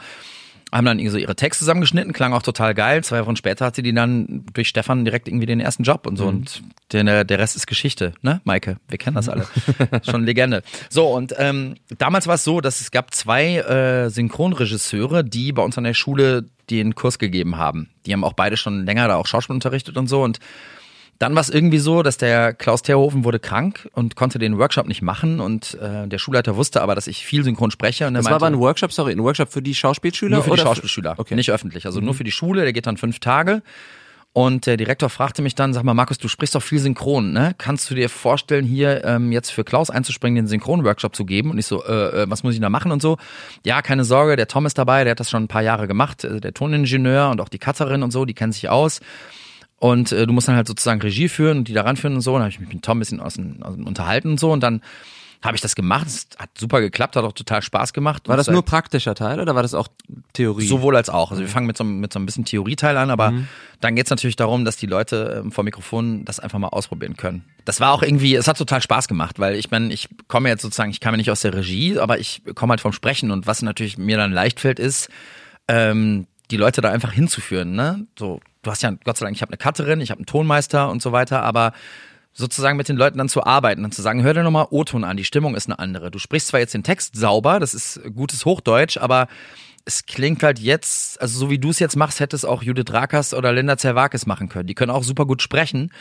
Haben dann irgendwie so ihre Texte zusammengeschnitten, klang auch total geil. Zwei Wochen später hat sie die dann durch Stefan direkt irgendwie den ersten Job und so. Und der, der Rest ist Geschichte, ne, Maike? Wir kennen das alle. Schon Legende. So, und ähm, damals war es so, dass es gab zwei äh, Synchronregisseure, die bei uns an der Schule den Kurs gegeben haben. Die haben auch beide schon länger da auch Schauspiel unterrichtet und so. Und Dann war es irgendwie so, dass der Klaus Terhofen wurde krank und konnte den Workshop nicht machen und äh, der Schulleiter wusste aber, dass ich viel synchron spreche. Und Das war meinte, aber ein Workshop, sorry, ein Workshop für die Schauspielschüler? nur für die oder Schauspielschüler, Okay. nicht öffentlich. Also nur für die Schule, der geht dann fünf Tage. Und der Direktor fragte mich dann, sag mal, Markus, du sprichst doch viel synchron, ne? Kannst du dir vorstellen, hier ähm, jetzt für Klaus einzuspringen, den Synchron-Workshop zu geben? Und ich so, äh, äh, was muss ich da machen und so? Ja, keine Sorge, der Tom ist dabei, der hat das schon ein paar Jahre gemacht, äh, der Toningenieur und auch die Cutterin und so, die kennen sich aus. Und äh, du musst dann halt sozusagen Regie führen und die da ranführen und so. Und dann habe ich mich mit Tom ein bisschen aus, aus, unterhalten und so. Und dann habe ich das gemacht. Es hat super geklappt, hat auch total Spaß gemacht. War das nur praktischer Teil oder war das auch Theorie? Sowohl als auch. Also wir fangen mit so, mit so ein bisschen Theorieteil an, aber dann geht's natürlich darum, dass die Leute ähm, vor Mikrofon das einfach mal ausprobieren können. Das war auch irgendwie, es hat total Spaß gemacht, weil ich meine, ich komme jetzt sozusagen, ich kam ja nicht aus der Regie, aber ich komme halt vom Sprechen und was natürlich mir dann leicht fällt, ist, ähm, die Leute da einfach hinzuführen. Ne? So, du hast ja, Gott sei Dank, ich habe eine Cutterin, ich habe einen Tonmeister und so weiter, aber sozusagen mit den Leuten dann zu arbeiten, dann zu sagen, hör dir nochmal O-Ton an, die Stimmung ist eine andere. Du sprichst zwar jetzt den Text sauber, das ist gutes Hochdeutsch, aber es klingt halt jetzt, also so wie du es jetzt machst, hätte es auch Judith Rakers oder Linda Zerwakis machen können. Die können auch super gut sprechen,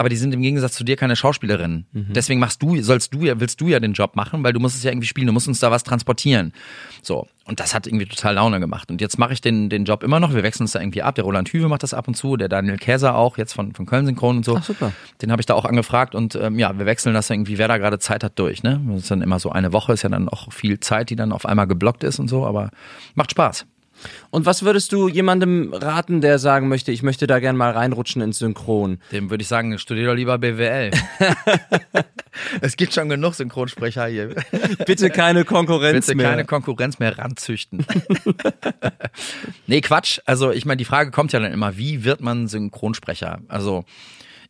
aber die sind im Gegensatz zu dir keine Schauspielerinnen. Deswegen machst du, sollst du ja, willst du ja den Job machen, weil du musst es ja irgendwie spielen, du musst uns da was transportieren. So. Und das hat irgendwie total Laune gemacht. Und jetzt mache ich den, den Job immer noch. Wir wechseln uns da irgendwie ab. Der Roland Hüwe macht das ab und zu, der Daniel Käser auch, jetzt von, von Köln Synchron und so. Ach, super. Den habe ich da auch angefragt und ähm, ja, wir wechseln das irgendwie, wer da gerade Zeit hat, durch. Ne? Das ist dann immer so eine Woche, ist ja dann auch viel Zeit, die dann auf einmal geblockt ist und so, aber macht Spaß. Und was würdest du jemandem raten, der sagen möchte, ich möchte da gern mal reinrutschen ins Synchron? Dem würde ich sagen, studier doch lieber BWL. es gibt schon genug Synchronsprecher hier. Bitte keine Konkurrenz Bitte mehr. keine Konkurrenz mehr ranzüchten. nee, Quatsch. Also ich meine, die Frage kommt ja dann immer, wie wird man Synchronsprecher? Also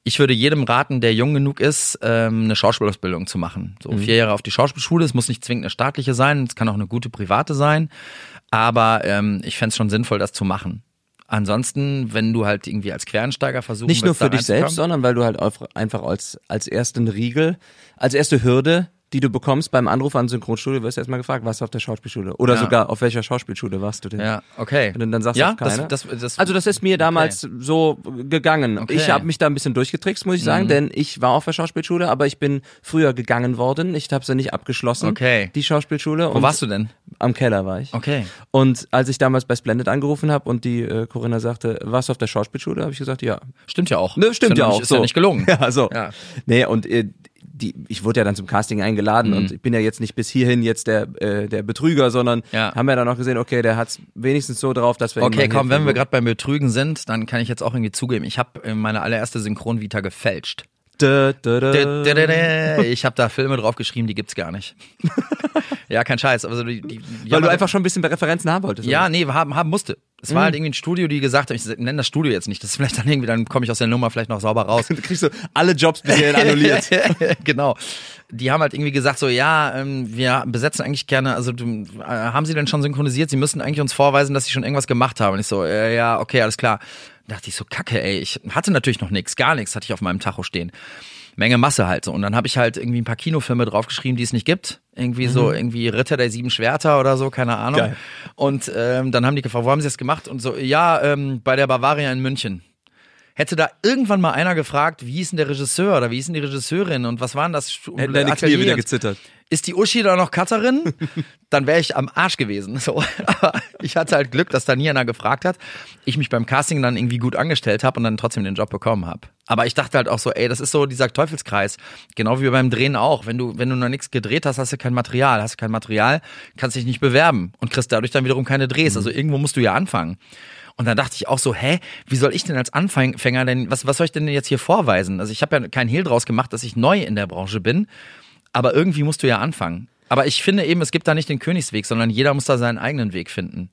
ich würde jedem raten, der jung genug ist, ähm, eine Schauspielausbildung zu machen. So vier Jahre auf die Schauspielschule. Es muss nicht zwingend eine staatliche sein, es kann auch eine gute private sein. Aber ähm, ich fände es schon sinnvoll, das zu machen. Ansonsten, wenn du halt irgendwie als Quereinsteiger versuchen Nicht nur für dich selbst, sondern weil du halt einfach als, als ersten Riegel, als erste Hürde, die du bekommst beim Anruf an Synchronstudio, wirst du erstmal gefragt, warst du auf der Schauspielschule? Oder Ja. sogar, auf welcher Schauspielschule warst du denn? Ja, okay. Und dann sagst du ja, keine. Das, das, das, Also das ist mir damals so gegangen. Okay. Ich habe mich da ein bisschen durchgetrickst, muss ich sagen, denn ich war auf der Schauspielschule, aber ich bin früher gegangen worden. Ich habe sie nicht abgeschlossen, Okay. die Schauspielschule. Wo warst du denn? Am Keller war ich. Okay. Und als ich damals bei Splendid angerufen habe und die äh, Corinna sagte, warst du auf der Schauspielschule, habe ich gesagt, ja. Stimmt ja auch. Ne, stimmt ja noch auch. Ist so. ja nicht gelungen. Ja, so. Ja. Nee, und äh, die, ich wurde ja dann zum Casting eingeladen Mhm. und ich bin ja jetzt nicht bis hierhin jetzt der, äh, der Betrüger, sondern Ja. haben ja dann auch gesehen, okay, der hat's wenigstens so drauf, dass wir Okay, komm, wenn wir gerade beim Betrügen sind, dann kann ich jetzt auch irgendwie zugeben, ich habe meine allererste Synchronvita gefälscht. Dä, dä, dä. Ich habe da Filme drauf geschrieben, die gibt's gar nicht. ja, kein Scheiß. Also die, die, die Weil du einfach schon ein bisschen Referenzen haben wolltest. ja, oder? nee, haben, haben musste. Es war halt irgendwie ein Studio, die gesagt haben, ich nenne das Studio jetzt nicht. Das ist vielleicht dann irgendwie, dann komme ich aus der Nummer vielleicht noch sauber raus. Du kriegst so alle Jobs bisher annulliert. genau. Die haben halt irgendwie gesagt so, ja, ähm, wir besetzen eigentlich gerne, also du, äh, haben sie denn schon synchronisiert? Sie müssen eigentlich uns vorweisen, dass sie schon irgendwas gemacht haben. Und ich so, äh, ja, okay, alles klar. Da dachte ich so, kacke, ey, ich hatte natürlich noch nichts, gar nichts hatte ich auf meinem Tacho stehen. Menge Masse halt so. Und dann habe ich halt irgendwie ein paar Kinofilme draufgeschrieben, die es nicht gibt. Irgendwie so, irgendwie Ritter der sieben Schwerter oder so, keine Ahnung. Geil. Und ähm, dann haben die gefragt, wo haben sie das gemacht? Und so, ja, ähm, bei der Bavaria in München. Hätte da irgendwann mal einer gefragt, wie hieß denn der Regisseur oder wie hieß denn die Regisseurin und was waren das? Hätten deine Knie wieder gezittert. Ist die Uschi da noch Cutterin? Dann wäre ich am Arsch gewesen. So. Aber ich hatte halt Glück, dass da nie einer gefragt hat. Ich mich beim Casting dann irgendwie gut angestellt habe und dann trotzdem den Job bekommen habe. Aber ich dachte halt auch so, ey, das ist so dieser Teufelskreis. Genau wie beim Drehen auch. Wenn du, wenn du noch nichts gedreht hast, hast du kein Material. Hast du kein Material, kannst dich nicht bewerben und kriegst dadurch dann wiederum keine Drehs. Also irgendwo musst du ja anfangen. Und dann dachte ich auch so, hä, wie soll ich denn als Anfänger denn, was, was soll ich denn jetzt hier vorweisen? Also ich habe ja keinen Hehl draus gemacht, dass ich neu in der Branche bin, aber irgendwie musst du ja anfangen. Aber ich finde eben, es gibt da nicht den Königsweg, sondern jeder muss da seinen eigenen Weg finden.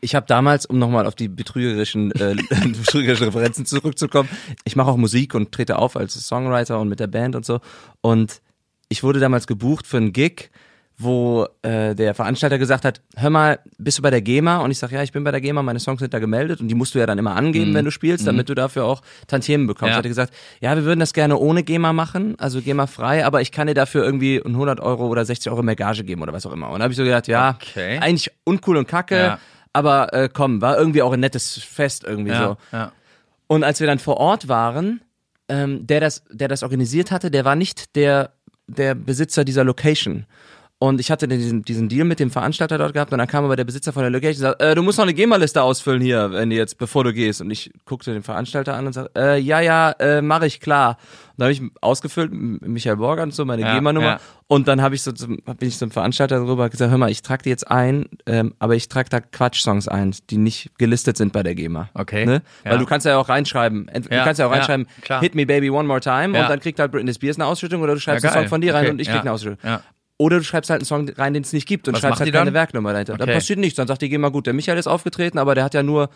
Ich habe damals, um nochmal auf die betrügerischen, äh, betrügerischen Referenzen zurückzukommen, ich mache auch Musik und trete auf als Songwriter und mit der Band und so. Und ich wurde damals gebucht für einen Gig, wo äh, der Veranstalter gesagt hat, hör mal, bist du bei der GEMA? Und ich sage, ja, ich bin bei der GEMA, meine Songs sind da gemeldet und die musst du ja dann immer angeben, wenn du spielst, damit du dafür auch Tantiemen bekommst. Ja. Hat er gesagt, ja, wir würden das gerne ohne GEMA machen, also GEMA frei, aber ich kann dir dafür irgendwie 100 Euro oder 60 Euro mehr Gage geben oder was auch immer. Und da habe ich so gedacht, ja, Okay. eigentlich uncool und kacke, Ja. aber äh, komm, war irgendwie auch ein nettes Fest irgendwie so. ja. Und als wir dann vor Ort waren, ähm, der das, der das organisiert hatte, der war nicht der, der Besitzer dieser Location. Und ich hatte diesen, diesen Deal mit dem Veranstalter dort gehabt und dann kam aber der Besitzer von der Location und sagt, äh, du musst noch eine GEMA-Liste ausfüllen hier, wenn du jetzt, bevor du gehst. Und ich guckte den Veranstalter an und sagte, äh, ja, ja, äh, mache ich klar. Und dann habe ich ausgefüllt, Michael Borger und so, meine Ja, GEMA-Nummer. ja. Und dann habe ich so zum, bin ich zum Veranstalter drüber gesagt, hör mal, ich trage die jetzt ein, ähm, aber ich trage da Quatsch-Songs ein, die nicht gelistet sind bei der GEMA. Okay. Ne? Weil Ja. du kannst ja auch reinschreiben, Ja, du kannst ja auch ja, reinschreiben. Hit Me Baby One More Time Ja. und dann kriegt halt Britney Spears eine Ausschüttung oder du schreibst Ja, einen Song von dir rein Okay, und ich ja. krieg eine Ausschüttung. Oder du schreibst halt einen Song rein, den es nicht gibt und Was schreibst halt die dann? keine Werknummer dahinter. Dann Okay. passiert nichts. Dann sagt die, geh mal gut, der Michael ist aufgetreten, aber der hat ja nur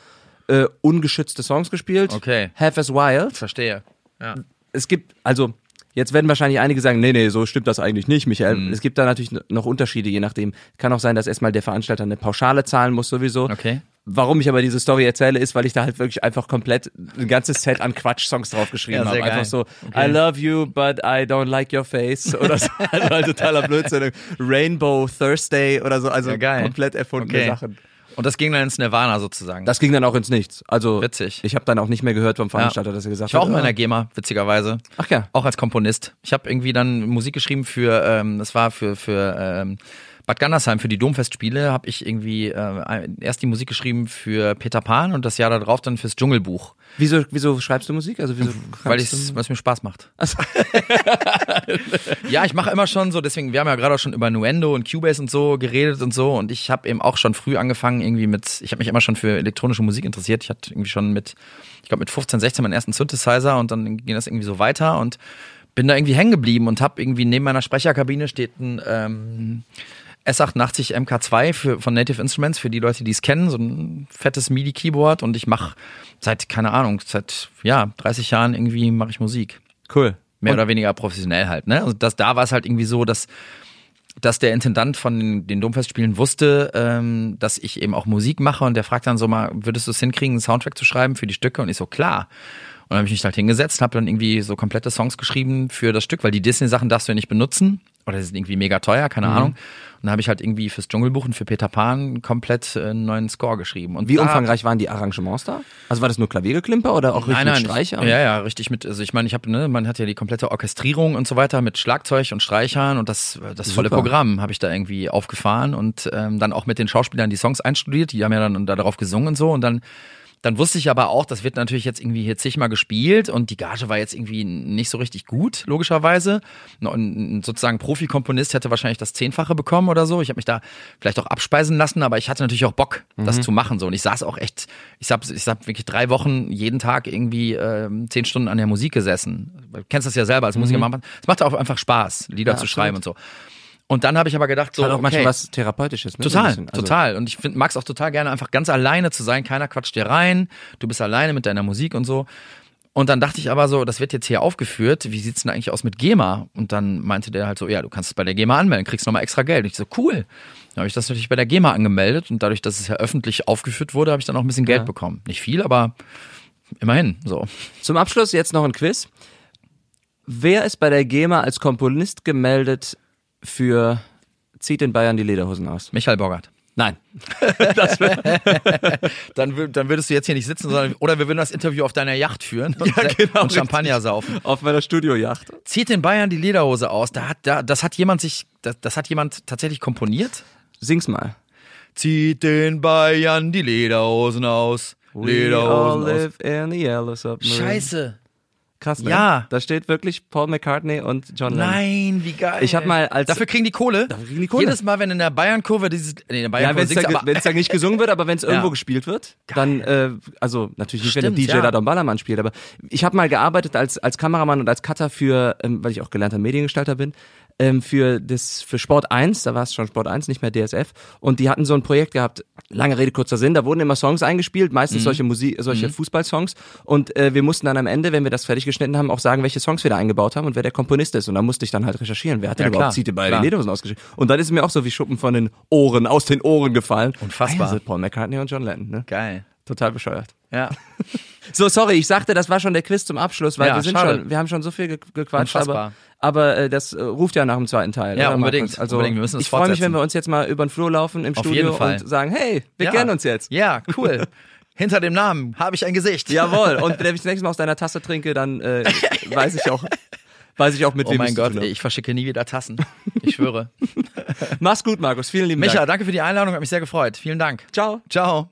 äh, ungeschützte Songs gespielt. Okay. Half as Wild. Verstehe. Ja. Es gibt, also, jetzt werden wahrscheinlich einige sagen, nee, nee, so stimmt das eigentlich nicht, Michael. Mhm. Es gibt da natürlich noch Unterschiede, je nachdem. Kann auch sein, dass erstmal der Veranstalter eine Pauschale zahlen muss, sowieso. Okay. Warum ich aber diese Story erzähle, ist, weil ich da halt wirklich einfach komplett ein ganzes Set an Quatsch-Songs draufgeschrieben Ja, habe. Einfach so, Okay. I love you, but I don't like your face. Oder so, also halt totaler Blödsinn. Rainbow Thursday oder so, also Ja, komplett erfundene Okay. Sachen. Und das ging dann ins Nirvana sozusagen. Das ging dann auch ins Nichts. Also Witzig. Ich habe dann auch nicht mehr gehört vom Veranstalter, dass er gesagt ich war auch hat. mal in oh, der GEMA, witzigerweise. Ach ja. Auch als Komponist. Ich habe irgendwie dann Musik geschrieben für, ähm, das war für, für ähm, Bad Gandersheim, für die Domfestspiele, habe ich irgendwie äh, erst die Musik geschrieben für Peter Pan und das Jahr darauf dann fürs Dschungelbuch. Wieso, wieso schreibst du Musik? Also wieso Weil es mir Spaß macht. ja, ich mache immer schon so, deswegen, wir haben ja gerade auch schon über Nuendo und Cubase und so geredet und so und ich habe eben auch schon früh angefangen irgendwie mit, ich habe mich immer schon für elektronische Musik interessiert. Ich hatte irgendwie schon mit, ich glaube mit 15, 16 meinen ersten Synthesizer und dann ging das irgendwie so weiter und bin da irgendwie hängen geblieben und habe irgendwie neben meiner Sprecherkabine steht ein ähm, S88 MK2 für, von Native Instruments, für die Leute, die es kennen, so ein fettes MIDI-Keyboard und ich mache seit, keine Ahnung, seit ja, 30 Jahren irgendwie mache ich Musik. Cool. Mehr oder weniger professionell halt, ne? Also das, da war es halt irgendwie so, dass, dass der Intendant von den, den Domfestspielen wusste, ähm, dass ich eben auch Musik mache und der fragt dann so mal, würdest du es hinkriegen, einen Soundtrack zu schreiben für die Stücke? Und ich so, klar. Und dann habe ich mich halt hingesetzt, habe dann irgendwie so komplette Songs geschrieben für das Stück, weil die Disney-Sachen darfst du ja nicht benutzen oder die sind irgendwie mega teuer, keine Mhm. Ahnung. Und dann habe ich halt irgendwie fürs Dschungelbuch und für Peter Pan komplett äh, einen neuen Score geschrieben. Und Wie da- umfangreich waren die Arrangements da? Also war das nur Klaviergeklimper oder auch richtig mit Streicher? Ja, ja, richtig mit, also ich meine, ich habe, ne, man hat ja die komplette Orchestrierung und so weiter mit Schlagzeug und Streichern und das, das volle. Programm habe ich da irgendwie aufgefahren und ähm, dann auch mit den Schauspielern die Songs einstudiert, die haben ja dann da darauf gesungen und so und dann dann wusste ich aber auch, das wird natürlich jetzt irgendwie hier zigmal gespielt und die Gage war jetzt irgendwie nicht so richtig gut, logischerweise. Und ein sozusagen Profi-Komponist hätte wahrscheinlich das Zehnfache bekommen oder so. Ich habe mich da vielleicht auch abspeisen lassen, aber ich hatte natürlich auch Bock, das zu machen. So. Und ich saß auch echt, ich hab, ich hab wirklich drei Wochen jeden Tag irgendwie ähm, zehn Stunden an der Musik gesessen. Du kennst das ja selber als Musiker. man- Es macht auch einfach Spaß, Lieder Ja, zu schreiben und so. Und dann habe ich aber gedacht, so, Hat auch okay, manchmal was Therapeutisches, ne? Total. Also, total. Und ich find, mag's auch total gerne, einfach ganz alleine zu sein. Keiner quatscht dir rein. Du bist alleine mit deiner Musik und so. Und dann dachte ich aber so, das wird jetzt hier aufgeführt. Wie sieht's denn eigentlich aus mit GEMA? Und dann meinte der halt so, ja, du kannst es bei der GEMA anmelden, kriegst nochmal extra Geld. Und ich so, cool. Dann habe ich das natürlich bei der GEMA angemeldet und dadurch, dass es ja öffentlich aufgeführt wurde, habe ich dann auch ein bisschen Geld Ja. bekommen. Nicht viel, aber immerhin. So. Zum Abschluss jetzt noch ein Quiz. Wer ist bei der GEMA als Komponist gemeldet für Zieht in Bayern die Lederhosen aus? Michael Bogart. Nein. Dann, dann würdest du jetzt hier nicht sitzen, sondern oder wir würden das Interview auf deiner Yacht führen und, Ja, genau, und Champagner saufen. Auf meiner Studiojacht. zieht in Bayern die Lederhose aus. Da hat, da, das hat jemand sich, das, das hat jemand tatsächlich komponiert. Sing's mal. Zieht in Bayern die Lederhosen aus. We all Lederhosen aus. live in the yellow submarine. Scheiße. Krass, ne? Ja. Da steht wirklich Paul McCartney und John Lennon. Nein, wie geil. Ich hab mal als- Dafür kriegen die Kohle. Dafür kriegen die Kohle. Jedes Mal, wenn in der Bayern-Kurve dieses, nee, in der Ja, Bayern-Kurve wenn es da, wenn's da nicht gesungen wird, aber wenn es irgendwo Ja. gespielt wird, dann, äh, also natürlich nicht, wenn Stimmt, der DJ ja. da Don Ballermann spielt, aber ich habe mal gearbeitet als, als Kameramann und als Cutter für, ähm, weil ich auch gelernter Mediengestalter bin, ähm, für das für Sport 1, da war es schon Sport 1, nicht mehr DSF, und die hatten so ein Projekt gehabt, lange Rede, kurzer Sinn, da wurden immer Songs eingespielt, meistens Mhm. solche Musik, solche Fußballsongs und äh, wir mussten dann am Ende, wenn wir das fertig geschnitten haben, auch sagen, welche Songs wir da eingebaut haben und wer der Komponist ist und da musste ich dann halt recherchieren, wer hat denn Ja, überhaupt klar, Zieht bei klar. den Lederhosen ausgeschrieben und dann ist es mir auch so wie Schuppen von den Ohren, aus den Ohren gefallen. Unfassbar. Sind Paul McCartney und John Lennon, ne? geil. Total bescheuert. Ja. So, sorry, ich sagte, das war schon der Quiz zum Abschluss, weil Ja, wir sind schade. schon, wir haben schon so viel ge gequatscht, Unfassbar. aber äh, das äh, ruft ja nach dem zweiten Teil. Ja, unbedingt? Also unbedingt. Wir müssen das ich freue mich, wenn wir uns jetzt mal über den Flur laufen im Auf Studio und sagen, hey, wir ja. kennen uns jetzt. Ja, cool. Hinter dem Namen habe ich ein Gesicht. Jawohl. Und wenn ich das nächste Mal aus deiner Tasse trinke, dann äh, weiß ich auch, weiß ich auch mit Oh wem mein ich zu Gott, ey, ich verschicke nie wieder Tassen. Ich schwöre. Mach's gut, Markus. Vielen lieben Micha, Dank. danke für die Einladung, hat mich sehr gefreut. Vielen Dank. Ciao. Ciao.